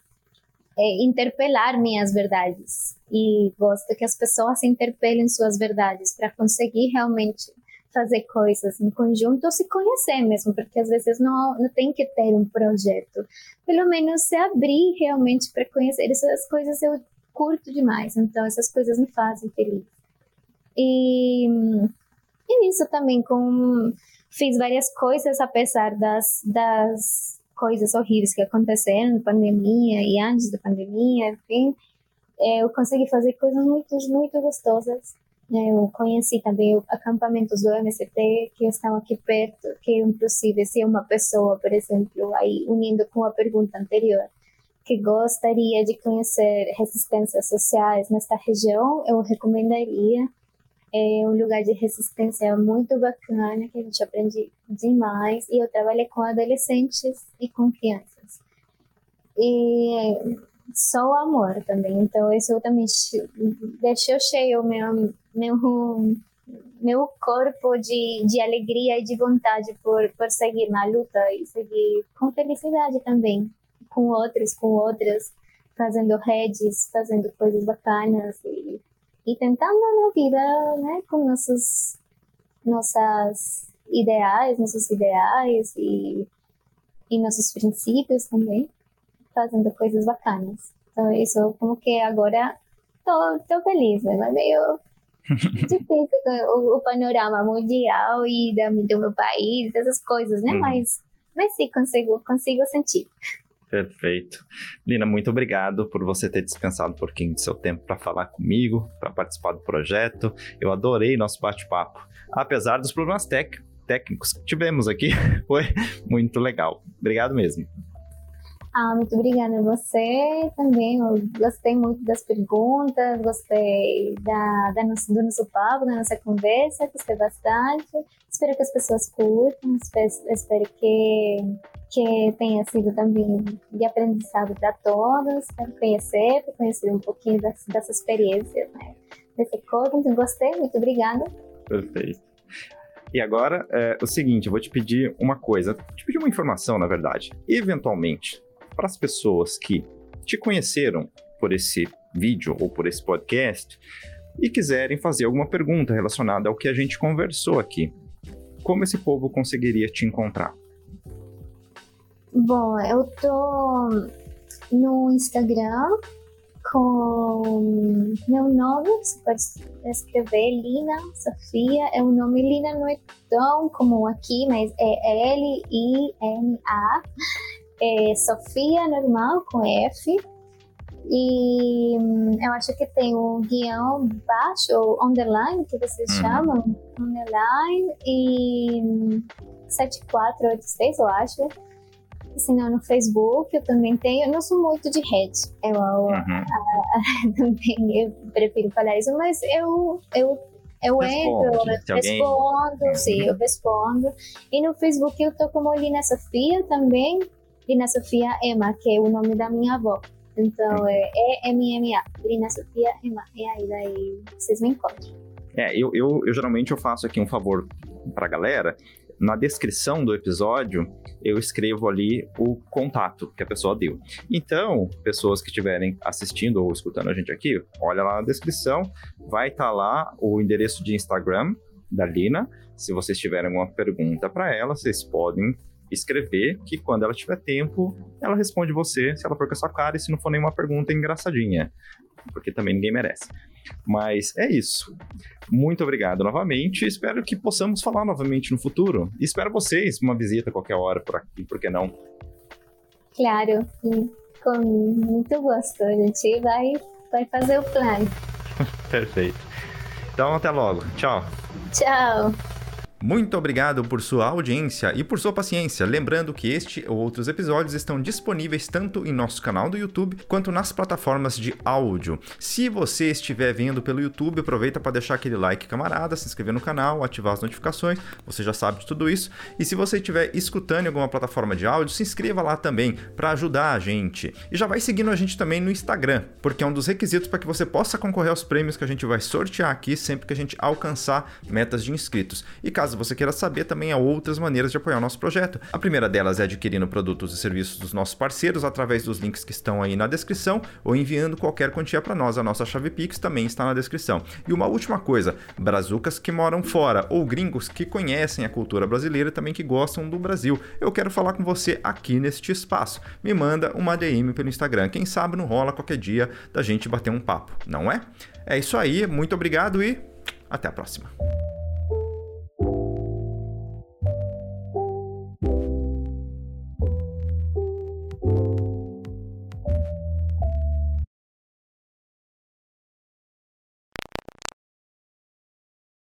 é, interpelar minhas verdades e gosto que as pessoas interpelem suas verdades para conseguir realmente fazer coisas em conjunto ou se conhecer mesmo, porque às vezes não, não tem que ter um projeto. Pelo menos se abrir realmente para conhecer essas coisas eu curto demais, então essas coisas me fazem feliz. E, e isso também com fiz várias coisas apesar das das coisas horríveis que aconteceram na pandemia e antes da pandemia, enfim, é, eu consegui fazer coisas muito, muito gostosas. É, eu conheci também acampamentos do MST que estão aqui perto, que inclusive se uma pessoa, por exemplo, aí unindo com a pergunta anterior, que gostaria de conhecer resistências sociais nesta região, eu recomendaria é um lugar de resistência muito bacana, que a gente aprende demais. E eu trabalhei com adolescentes e com crianças. E só o amor também. Então, isso também deixou cheio meu, meu, meu corpo de, de alegria e de vontade por, por seguir na luta e seguir com felicidade também, com outros, com outras, fazendo redes, fazendo coisas bacanas e e tentando na vida, né, com nossos nossas ideais, nossos ideais e, e nossos princípios também, fazendo coisas bacanas. Então isso como que agora tô, tô feliz, né? mas meio difícil o, o, panorama mundial e da, do meu país, essas coisas, né? Hum. Mas, mas sim, consigo, consigo sentir. Perfeito. Lina, muito obrigado por você ter dispensado um pouquinho do seu tempo para falar comigo, para participar do projeto. Eu adorei nosso bate-papo. Apesar dos problemas técnicos que tivemos aqui, foi muito legal. Obrigado mesmo. Ah, muito obrigada a você também. Eu gostei muito das perguntas, gostei da, da nosso, do nosso papo, da nossa conversa, gostei bastante. Espero que as pessoas curtam, espero, espero que, que tenha sido também de aprendizado para todos, para conhecer, para conhecer um pouquinho das, dessa experiência, né? desse corpo. Então, gostei, muito obrigada. Perfeito. E agora, é o seguinte, eu vou te pedir uma coisa, te pedir uma informação, na verdade. Eventualmente, para as pessoas que te conheceram por esse vídeo ou por esse podcast e quiserem fazer alguma pergunta relacionada ao que a gente conversou aqui, como esse povo conseguiria te encontrar? Bom, eu tô no Instagram com meu nome, você pode escrever Lina Sofia. É um nome Lina não é tão comum aqui, mas é L-I-N-A é Sofia normal com F. E eu acho que tem um guião baixo, ou underline, que vocês uhum. chamam, underline, e 7486, hum, eu acho. Se não, no Facebook eu também tenho. Eu não sou muito de rede, eu, uhum. a, a, também eu prefiro falar isso, mas eu, eu eu Responde, entro, respondo, alguém... sim, eu respondo. E no Facebook eu tô como Lina Sofia também, Lina Sofia Ema, que é o nome da minha avó. Então é E-M-M-A, Lina Sofia Ema. E aí daí vocês me encontram. É, eu, eu, eu geralmente eu faço aqui um favor pra galera. Na descrição do episódio, eu escrevo ali o contato que a pessoa deu. Então, pessoas que estiverem assistindo ou escutando a gente aqui, olha lá na descrição, vai estar tá lá o endereço de Instagram da Lina. Se vocês tiverem alguma pergunta para ela, vocês podem escrever, que quando ela tiver tempo, ela responde você, se ela for com a sua cara, e se não for nenhuma pergunta engraçadinha. Porque também ninguém merece. Mas é isso. Muito obrigado novamente. Espero que possamos falar novamente no futuro. Espero vocês uma visita qualquer hora por aqui, por que não? Claro, com muito gosto. A gente vai, vai fazer o plano. Perfeito. Então, até logo. Tchau. Tchau. Muito obrigado por sua audiência e por sua paciência. Lembrando que este ou outros episódios estão disponíveis tanto em nosso canal do YouTube quanto nas plataformas de áudio. Se você estiver vendo pelo YouTube, aproveita para deixar aquele like, camarada, se inscrever no canal, ativar as notificações. Você já sabe de tudo isso. E se você estiver escutando em alguma plataforma de áudio, se inscreva lá também para ajudar a gente. E já vai seguindo a gente também no Instagram, porque é um dos requisitos para que você possa concorrer aos prêmios que a gente vai sortear aqui sempre que a gente alcançar metas de inscritos. E caso Caso você queira saber, também há outras maneiras de apoiar o nosso projeto. A primeira delas é adquirindo produtos e serviços dos nossos parceiros através dos links que estão aí na descrição ou enviando qualquer quantia para nós. A nossa chave Pix também está na descrição. E uma última coisa, brazucas que moram fora ou gringos que conhecem a cultura brasileira e também que gostam do Brasil. Eu quero falar com você aqui neste espaço. Me manda uma DM pelo Instagram. Quem sabe não rola qualquer dia da gente bater um papo, não é? É isso aí, muito obrigado e até a próxima.